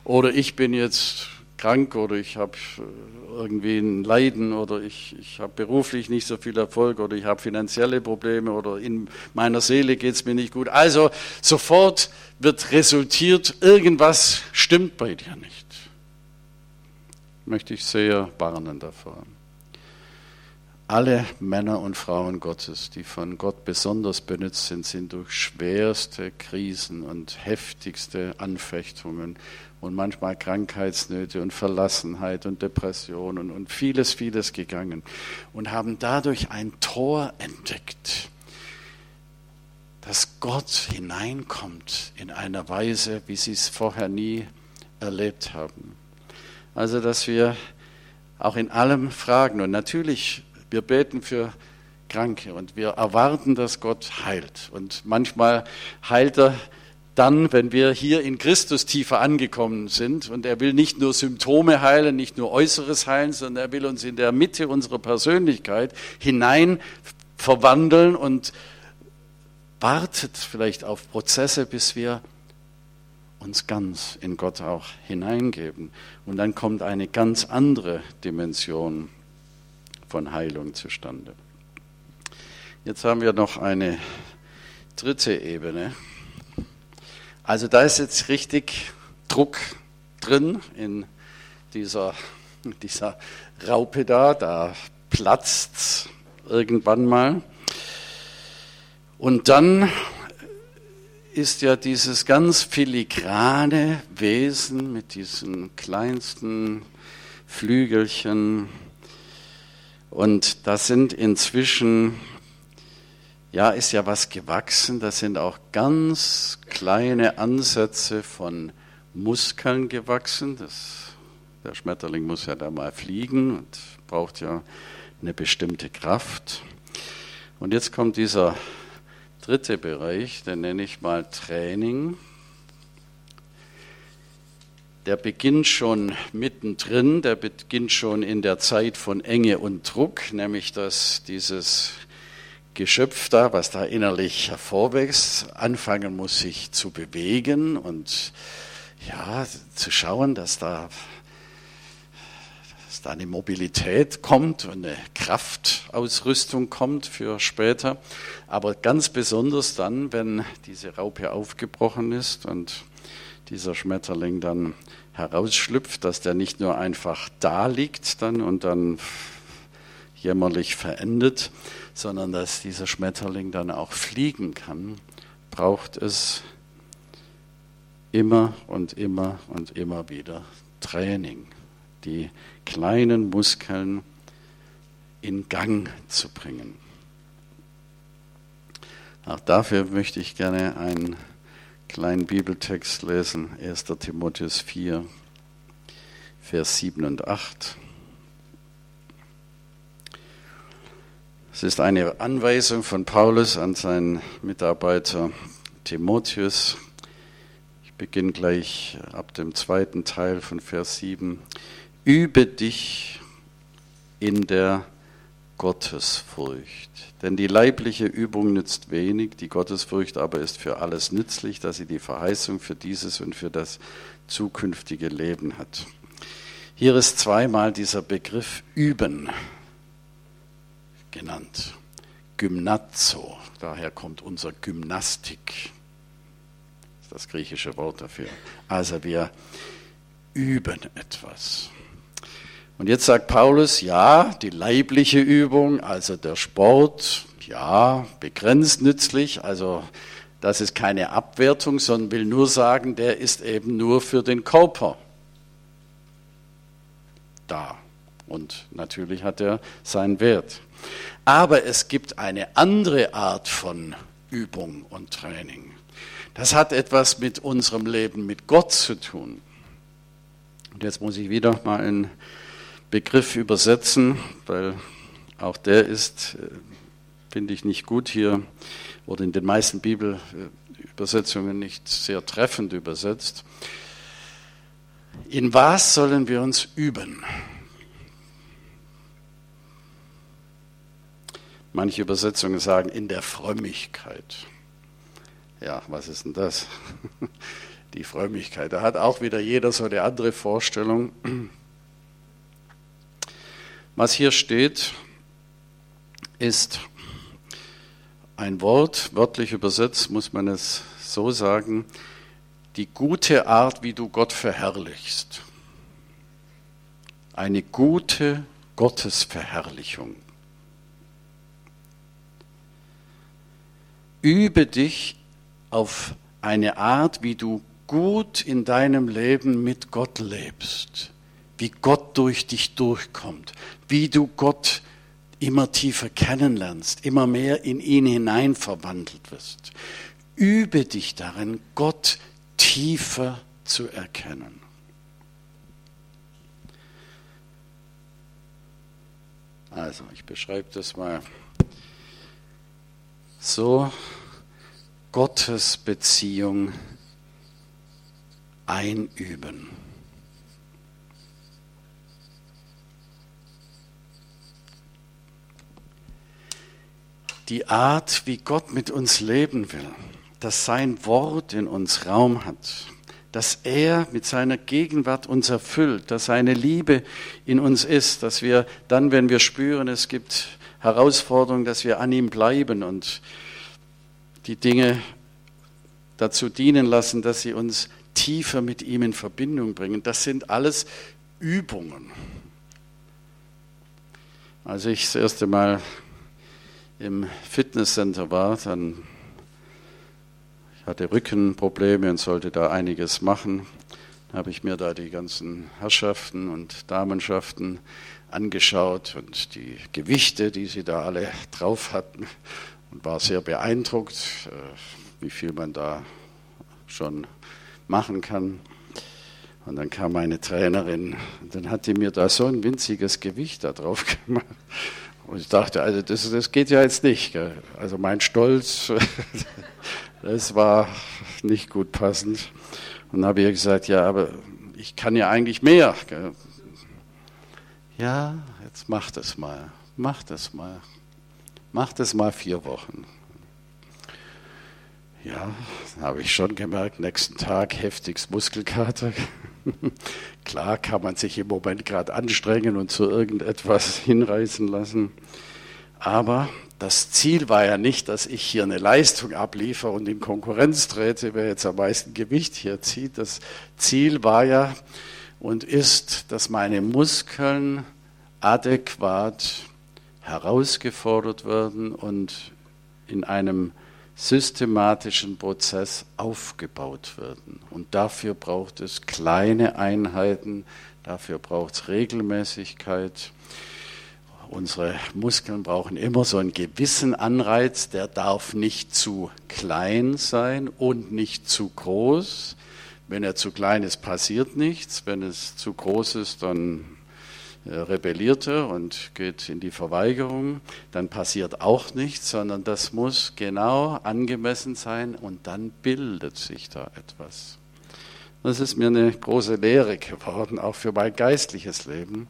Oder ich bin jetzt krank oder ich habe äh, irgendwie ein Leiden oder ich, ich habe beruflich nicht so viel Erfolg oder ich habe finanzielle Probleme oder in meiner Seele geht es mir nicht gut. Also sofort wird resultiert, irgendwas stimmt bei dir nicht. Möchte ich sehr warnen davor. Alle Männer und Frauen Gottes, die von Gott besonders benutzt sind, sind durch schwerste Krisen und heftigste Anfechtungen und manchmal Krankheitsnöte und Verlassenheit und Depressionen und vieles, vieles gegangen und haben dadurch ein Tor entdeckt, dass Gott hineinkommt in einer Weise, wie sie es vorher nie erlebt haben. Also, dass wir auch in allem fragen und natürlich, wir beten für Kranke und wir erwarten, dass Gott heilt. Und manchmal heilt er dann, wenn wir hier in Christus tiefer angekommen sind. Und er will nicht nur Symptome heilen, nicht nur Äußeres heilen, sondern er will uns in der Mitte unserer Persönlichkeit hinein verwandeln und wartet vielleicht auf Prozesse, bis wir uns ganz in Gott auch hineingeben. Und dann kommt eine ganz andere Dimension von Heilung zustande. Jetzt haben wir noch eine dritte Ebene. Also da ist jetzt richtig Druck drin in dieser, dieser Raupe da, da platzt irgendwann mal. Und dann ist ja dieses ganz filigrane Wesen mit diesen kleinsten Flügelchen. Und da sind inzwischen ja, ist ja was gewachsen. Das sind auch ganz kleine Ansätze von Muskeln gewachsen. Das, der Schmetterling muss ja da mal fliegen und braucht ja eine bestimmte Kraft. Und jetzt kommt dieser dritte Bereich, den nenne ich mal Training. Der beginnt schon mittendrin, der beginnt schon in der Zeit von Enge und Druck, nämlich dass dieses Geschöpf da, was da innerlich hervorwächst, anfangen muss, sich zu bewegen und ja, zu schauen, dass da, dass da eine Mobilität kommt eine Kraftausrüstung kommt für später. Aber ganz besonders dann, wenn diese Raupe aufgebrochen ist und dieser Schmetterling dann herausschlüpft, dass der nicht nur einfach da liegt dann und dann jämmerlich verendet, sondern dass dieser Schmetterling dann auch fliegen kann, braucht es immer und immer und immer wieder Training, die kleinen Muskeln in Gang zu bringen. Auch dafür möchte ich gerne einen kleinen Bibeltext lesen, 1. Timotheus 4, Vers 7 und 8. Es ist eine Anweisung von Paulus an seinen Mitarbeiter Timotheus. Ich beginne gleich ab dem zweiten Teil von Vers 7. Übe dich in der Gottesfurcht. Denn die leibliche Übung nützt wenig, die Gottesfurcht aber ist für alles nützlich, dass sie die Verheißung für dieses und für das zukünftige Leben hat. Hier ist zweimal dieser Begriff üben genannt. Gymnazo, daher kommt unser Gymnastik, das ist das griechische Wort dafür. Also wir üben etwas. Und jetzt sagt Paulus, ja, die leibliche Übung, also der Sport, ja, begrenzt nützlich, also das ist keine Abwertung, sondern will nur sagen, der ist eben nur für den Körper da. Und natürlich hat er seinen Wert. Aber es gibt eine andere Art von Übung und Training. Das hat etwas mit unserem Leben mit Gott zu tun. Und jetzt muss ich wieder mal einen Begriff übersetzen, weil auch der ist äh, finde ich nicht gut hier oder in den meisten Bibelübersetzungen nicht sehr treffend übersetzt. In was sollen wir uns üben? Manche Übersetzungen sagen in der Frömmigkeit. Ja, was ist denn das? Die Frömmigkeit. Da hat auch wieder jeder so eine andere Vorstellung. Was hier steht, ist ein Wort, wörtlich übersetzt muss man es so sagen, die gute Art, wie du Gott verherrlichst. Eine gute Gottesverherrlichung. Übe dich auf eine Art, wie du gut in deinem Leben mit Gott lebst, wie Gott durch dich durchkommt, wie du Gott immer tiefer kennenlernst, immer mehr in ihn hinein verwandelt wirst. Übe dich darin, Gott tiefer zu erkennen. Also, ich beschreibe das mal so. Gottes Beziehung einüben. Die Art, wie Gott mit uns leben will, dass sein Wort in uns Raum hat, dass er mit seiner Gegenwart uns erfüllt, dass seine Liebe in uns ist, dass wir dann, wenn wir spüren, es gibt Herausforderungen, dass wir an ihm bleiben und die Dinge dazu dienen lassen, dass sie uns tiefer mit ihm in Verbindung bringen. Das sind alles Übungen. Als ich das erste Mal im Fitnesscenter war, dann ich hatte Rückenprobleme und sollte da einiges machen. Dann habe ich mir da die ganzen Herrschaften und Damenschaften angeschaut und die Gewichte, die sie da alle drauf hatten und war sehr beeindruckt, äh, wie viel man da schon machen kann. Und dann kam meine Trainerin und dann hat die mir da so ein winziges Gewicht da drauf gemacht. Und ich dachte, also das, das geht ja jetzt nicht. Gell? Also mein Stolz, das war nicht gut passend. Und habe ich gesagt, ja, aber ich kann ja eigentlich mehr. Gell? Ja, jetzt mach das mal, mach das mal. Mach das mal vier Wochen. Ja, habe ich schon gemerkt, nächsten Tag heftigst Muskelkater. Klar kann man sich im Moment gerade anstrengen und zu irgendetwas hinreißen lassen. Aber das Ziel war ja nicht, dass ich hier eine Leistung abliefere und in Konkurrenz trete, wer jetzt am meisten Gewicht hier zieht. Das Ziel war ja und ist, dass meine Muskeln adäquat herausgefordert werden und in einem systematischen Prozess aufgebaut werden. Und dafür braucht es kleine Einheiten, dafür braucht es Regelmäßigkeit. Unsere Muskeln brauchen immer so einen gewissen Anreiz, der darf nicht zu klein sein und nicht zu groß. Wenn er zu klein ist, passiert nichts. Wenn es zu groß ist, dann rebellierte und geht in die Verweigerung, dann passiert auch nichts, sondern das muss genau angemessen sein und dann bildet sich da etwas. Das ist mir eine große Lehre geworden, auch für mein geistliches Leben.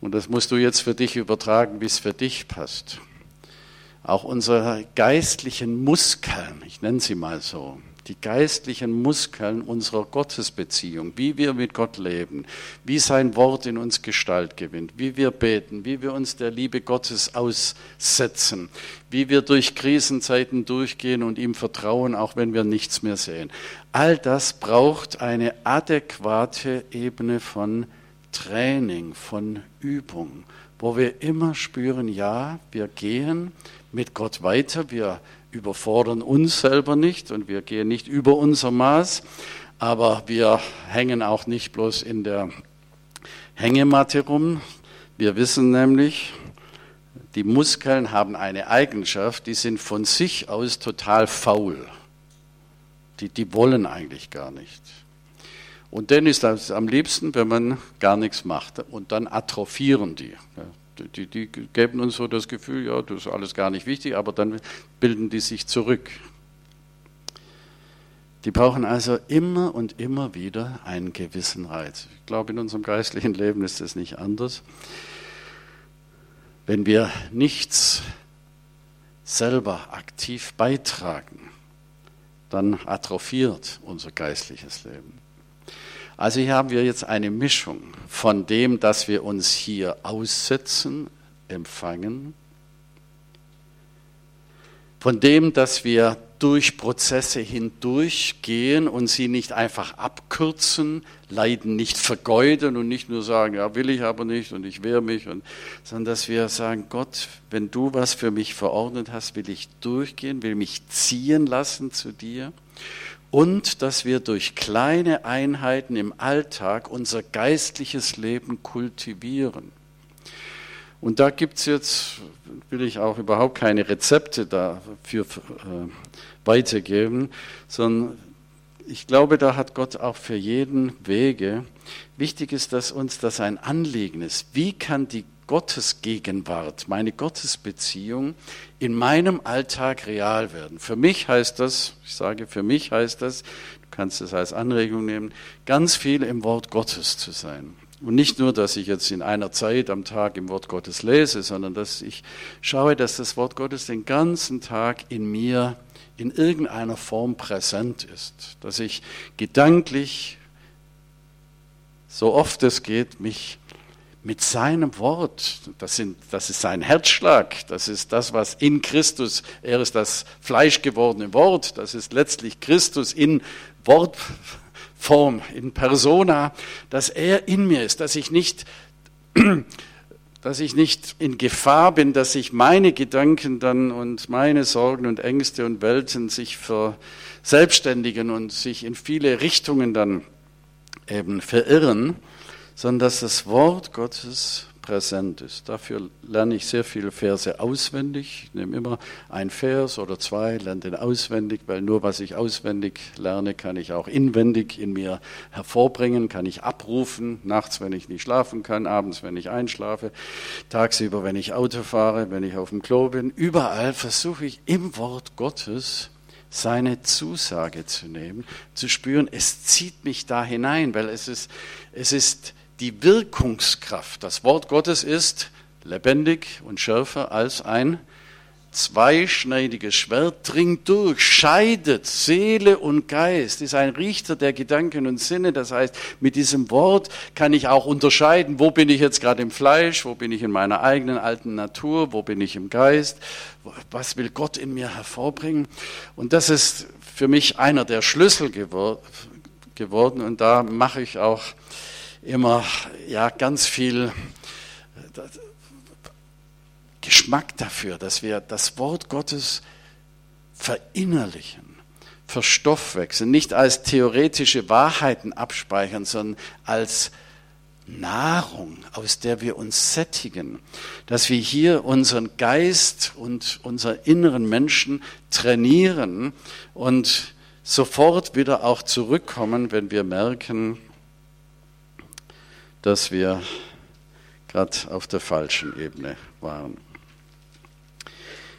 Und das musst du jetzt für dich übertragen, wie es für dich passt. Auch unsere geistlichen Muskeln, ich nenne sie mal so, die geistlichen Muskeln unserer Gottesbeziehung, wie wir mit Gott leben, wie sein Wort in uns Gestalt gewinnt, wie wir beten, wie wir uns der Liebe Gottes aussetzen, wie wir durch Krisenzeiten durchgehen und ihm vertrauen, auch wenn wir nichts mehr sehen. All das braucht eine adäquate Ebene von Training, von Übung, wo wir immer spüren, ja, wir gehen mit Gott weiter, wir überfordern uns selber nicht und wir gehen nicht über unser Maß, aber wir hängen auch nicht bloß in der Hängematte rum. Wir wissen nämlich, die Muskeln haben eine Eigenschaft, die sind von sich aus total faul. Die, die wollen eigentlich gar nicht. Und dann ist das am liebsten, wenn man gar nichts macht. Und dann atrophieren die. Die, die geben uns so das Gefühl, ja, das ist alles gar nicht wichtig, aber dann bilden die sich zurück. Die brauchen also immer und immer wieder einen gewissen Reiz. Ich glaube, in unserem geistlichen Leben ist es nicht anders. Wenn wir nichts selber aktiv beitragen, dann atrophiert unser geistliches Leben. Also hier haben wir jetzt eine Mischung von dem, dass wir uns hier aussetzen, empfangen, von dem, dass wir durch Prozesse hindurchgehen und sie nicht einfach abkürzen, Leiden nicht vergeuden und nicht nur sagen, ja, will ich aber nicht und ich wehre mich, und, sondern dass wir sagen, Gott, wenn du was für mich verordnet hast, will ich durchgehen, will mich ziehen lassen zu dir und dass wir durch kleine Einheiten im Alltag unser geistliches Leben kultivieren. Und da gibt es jetzt, will ich auch überhaupt keine Rezepte dafür äh, weitergeben, sondern ich glaube, da hat Gott auch für jeden Wege. Wichtig ist, dass uns das ein Anliegen ist. Wie kann die Gottesgegenwart, meine Gottesbeziehung in meinem Alltag real werden? Für mich heißt das, ich sage, für mich heißt das, du kannst es als Anregung nehmen, ganz viel im Wort Gottes zu sein. Und nicht nur, dass ich jetzt in einer Zeit am Tag im Wort Gottes lese, sondern dass ich schaue, dass das Wort Gottes den ganzen Tag in mir in irgendeiner Form präsent ist. Dass ich gedanklich, so oft es geht, mich mit seinem Wort, das, sind, das ist sein Herzschlag, das ist das, was in Christus, er ist das fleischgewordene Wort, das ist letztlich Christus in Wort Form, in Persona, dass er in mir ist, dass ich nicht, dass ich nicht in Gefahr bin, dass sich meine Gedanken dann und meine Sorgen und Ängste und Welten sich verselbstständigen und sich in viele Richtungen dann eben verirren, sondern dass das Wort Gottes präsent ist. Dafür lerne ich sehr viele Verse auswendig. Ich nehme immer ein Vers oder zwei, lerne den auswendig, weil nur was ich auswendig lerne, kann ich auch inwendig in mir hervorbringen, kann ich abrufen, nachts, wenn ich nicht schlafen kann, abends, wenn ich einschlafe, tagsüber, wenn ich Auto fahre, wenn ich auf dem Klo bin. Überall versuche ich im Wort Gottes seine Zusage zu nehmen, zu spüren, es zieht mich da hinein, weil es ist, es ist die Wirkungskraft. Das Wort Gottes ist lebendig und schärfer als ein zweischneidiges Schwert, dringt durch, scheidet Seele und Geist, ist ein Richter der Gedanken und Sinne. Das heißt, mit diesem Wort kann ich auch unterscheiden, wo bin ich jetzt gerade im Fleisch, wo bin ich in meiner eigenen alten Natur, wo bin ich im Geist, was will Gott in mir hervorbringen. Und das ist für mich einer der Schlüssel geworden und da mache ich auch immer ja, ganz viel äh, Geschmack dafür, dass wir das Wort Gottes verinnerlichen, verstoffwechseln, nicht als theoretische Wahrheiten abspeichern, sondern als Nahrung, aus der wir uns sättigen, dass wir hier unseren Geist und unseren inneren Menschen trainieren und sofort wieder auch zurückkommen, wenn wir merken, dass wir gerade auf der falschen Ebene waren.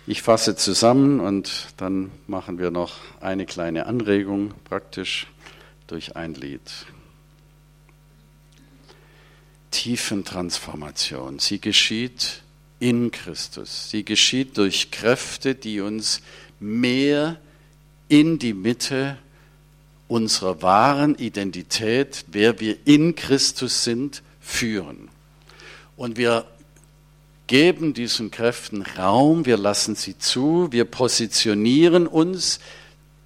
Ich fasse zusammen und dann machen wir noch eine kleine Anregung praktisch durch ein Lied. Tiefentransformation, sie geschieht in Christus. Sie geschieht durch Kräfte, die uns mehr in die Mitte unserer wahren Identität, wer wir in Christus sind, führen. Und wir geben diesen Kräften Raum, wir lassen sie zu, wir positionieren uns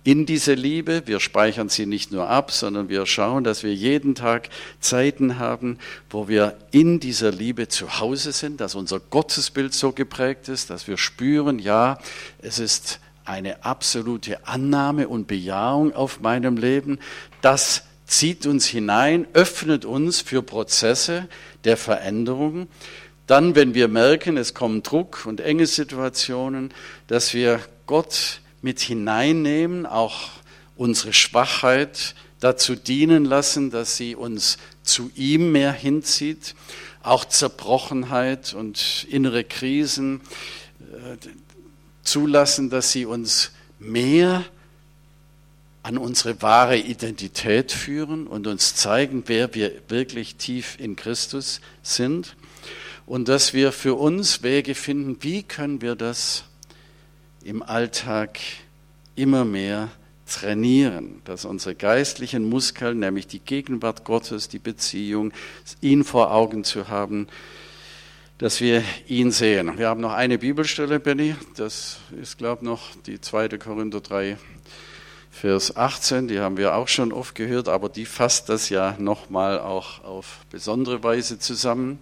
in diese Liebe, wir speichern sie nicht nur ab, sondern wir schauen, dass wir jeden Tag Zeiten haben, wo wir in dieser Liebe zu Hause sind, dass unser Gottesbild so geprägt ist, dass wir spüren, ja, es ist eine absolute Annahme und Bejahung auf meinem Leben. Das zieht uns hinein, öffnet uns für Prozesse der Veränderung. Dann, wenn wir merken, es kommen Druck und enge Situationen, dass wir Gott mit hineinnehmen, auch unsere Schwachheit dazu dienen lassen, dass sie uns zu ihm mehr hinzieht, auch Zerbrochenheit und innere Krisen äh, zulassen, dass sie uns mehr an unsere wahre Identität führen und uns zeigen, wer wir wirklich tief in Christus sind. Und dass wir für uns Wege finden, wie können wir das im Alltag immer mehr trainieren, dass unsere geistlichen Muskeln, nämlich die Gegenwart Gottes, die Beziehung, ihn vor Augen zu haben, dass wir ihn sehen. Wir haben noch eine Bibelstelle, Benny, das ist, glaube ich, noch die zweite Korinther 3, Vers 18, die haben wir auch schon oft gehört, aber die fasst das ja nochmal auch auf besondere Weise zusammen.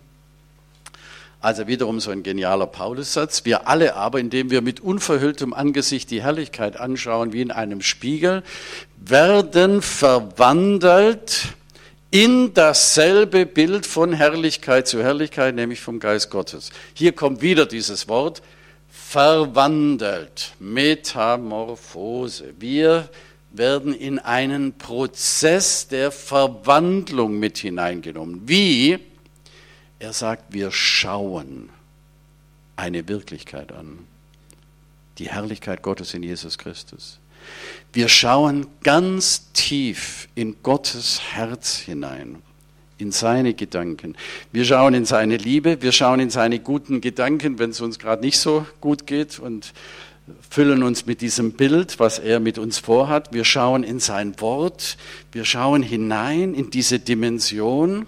Also wiederum so ein genialer Paulussatz. Wir alle aber, indem wir mit unverhülltem Angesicht die Herrlichkeit anschauen wie in einem Spiegel, werden verwandelt in dasselbe Bild von Herrlichkeit zu Herrlichkeit, nämlich vom Geist Gottes. Hier kommt wieder dieses Wort, verwandelt, Metamorphose. Wir werden in einen Prozess der Verwandlung mit hineingenommen. Wie? Er sagt, wir schauen eine Wirklichkeit an. Die Herrlichkeit Gottes in Jesus Christus. Wir schauen ganz tief in Gottes Herz hinein, in seine Gedanken. Wir schauen in seine Liebe, wir schauen in seine guten Gedanken, wenn es uns gerade nicht so gut geht und füllen uns mit diesem Bild, was er mit uns vorhat. Wir schauen in sein Wort, wir schauen hinein in diese Dimension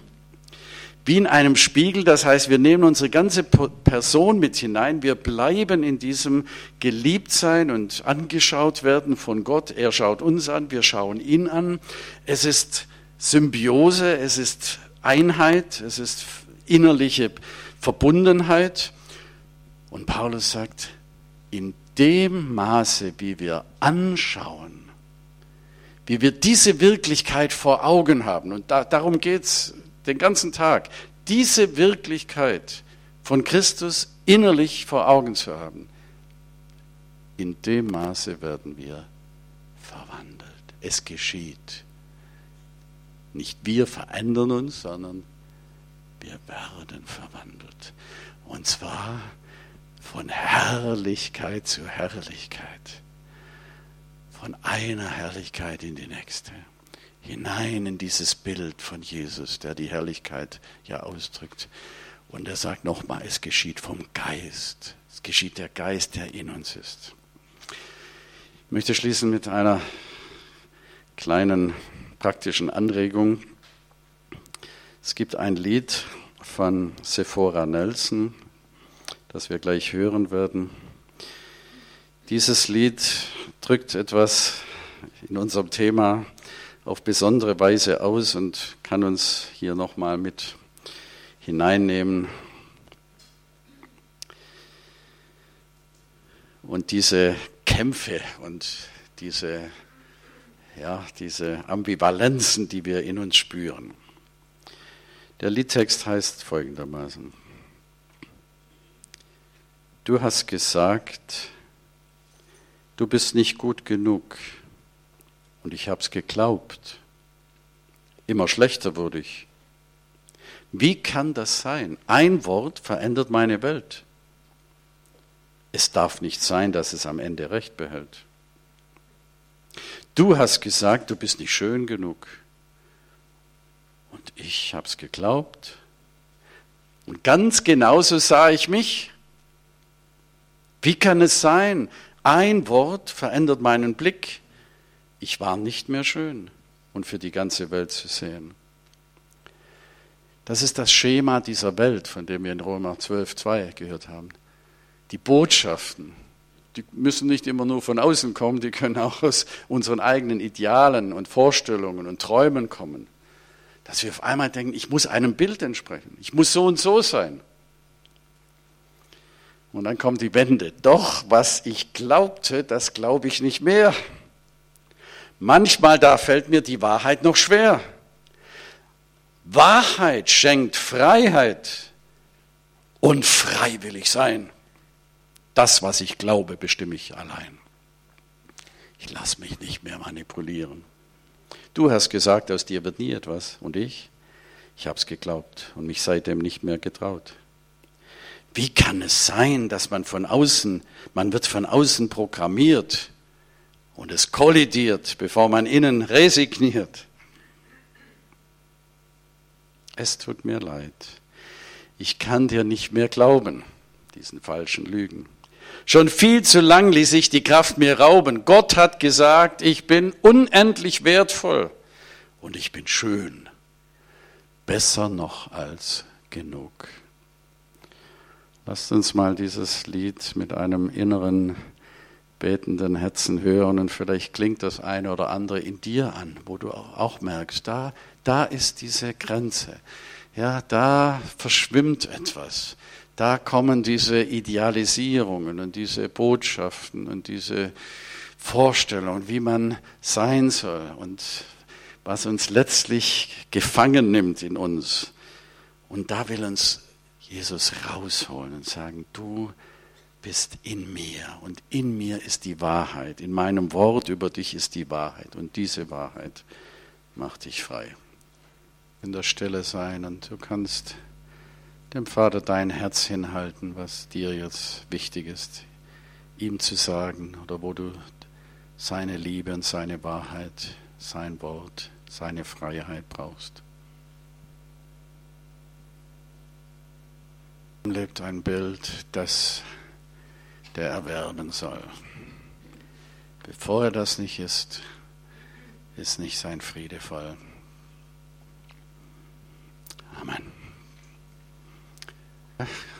wie in einem Spiegel. Das heißt, wir nehmen unsere ganze Person mit hinein. Wir bleiben in diesem Geliebtsein und angeschaut werden von Gott. Er schaut uns an, wir schauen ihn an. Es ist Symbiose, es ist Einheit, es ist innerliche Verbundenheit. Und Paulus sagt, in dem Maße, wie wir anschauen, wie wir diese Wirklichkeit vor Augen haben, und da, darum geht es den ganzen Tag, diese Wirklichkeit von Christus innerlich vor Augen zu haben, in dem Maße werden wir verwandelt. Es geschieht. Nicht wir verändern uns, sondern wir werden verwandelt. Und zwar von Herrlichkeit zu Herrlichkeit. Von einer Herrlichkeit in die nächste hinein in dieses Bild von Jesus, der die Herrlichkeit ja ausdrückt. Und er sagt nochmal, es geschieht vom Geist. Es geschieht der Geist, der in uns ist. Ich möchte schließen mit einer kleinen praktischen Anregung. Es gibt ein Lied von Sephora Nelson, das wir gleich hören werden. Dieses Lied drückt etwas in unserem Thema auf besondere Weise aus und kann uns hier nochmal mit hineinnehmen. Und diese Kämpfe und diese, ja, diese Ambivalenzen, die wir in uns spüren. Der Liedtext heißt folgendermaßen. Du hast gesagt, du bist nicht gut genug und ich habe es geglaubt. Immer schlechter wurde ich. Wie kann das sein? Ein Wort verändert meine Welt. Es darf nicht sein, dass es am Ende recht behält. Du hast gesagt, du bist nicht schön genug. Und ich habe es geglaubt. Und ganz genauso sah ich mich. Wie kann es sein? Ein Wort verändert meinen Blick ich war nicht mehr schön und für die ganze Welt zu sehen. Das ist das Schema dieser Welt, von dem wir in Römer 12.2 gehört haben. Die Botschaften, die müssen nicht immer nur von außen kommen, die können auch aus unseren eigenen Idealen und Vorstellungen und Träumen kommen. Dass wir auf einmal denken, ich muss einem Bild entsprechen, ich muss so und so sein. Und dann kommt die Wende. Doch, was ich glaubte, das glaube ich nicht mehr. Manchmal da fällt mir die Wahrheit noch schwer. Wahrheit schenkt Freiheit und freiwillig sein. Das, was ich glaube, bestimme ich allein. Ich lasse mich nicht mehr manipulieren. Du hast gesagt, aus dir wird nie etwas. Und ich? Ich habe es geglaubt und mich seitdem nicht mehr getraut. Wie kann es sein, dass man von außen, man wird von außen programmiert und es kollidiert, bevor man innen resigniert? Es tut mir leid. Ich kann dir nicht mehr glauben, diesen falschen Lügen. Schon viel zu lang ließ sich die Kraft mir rauben. Gott hat gesagt, ich bin unendlich wertvoll und ich bin schön. Besser noch als genug. Lasst uns mal dieses Lied mit einem inneren betenden Herzen hören und vielleicht klingt das eine oder andere in dir an, wo du auch merkst, da, da ist diese Grenze. Ja, da verschwimmt etwas. Da kommen diese Idealisierungen und diese Botschaften und diese Vorstellungen, wie man sein soll und was uns letztlich gefangen nimmt in uns. Und da will uns Jesus rausholen und sagen, du bist in mir und in mir ist die Wahrheit. In meinem Wort über dich ist die Wahrheit und diese Wahrheit macht dich frei. In der Stille sein und du kannst dem Vater dein Herz hinhalten, was dir jetzt wichtig ist, ihm zu sagen oder wo du seine Liebe und seine Wahrheit, sein Wort, seine Freiheit brauchst. lebt ein Bild, das der erwerben soll. Bevor er das nicht ist, ist nicht sein Friede voll. Amen. Ach.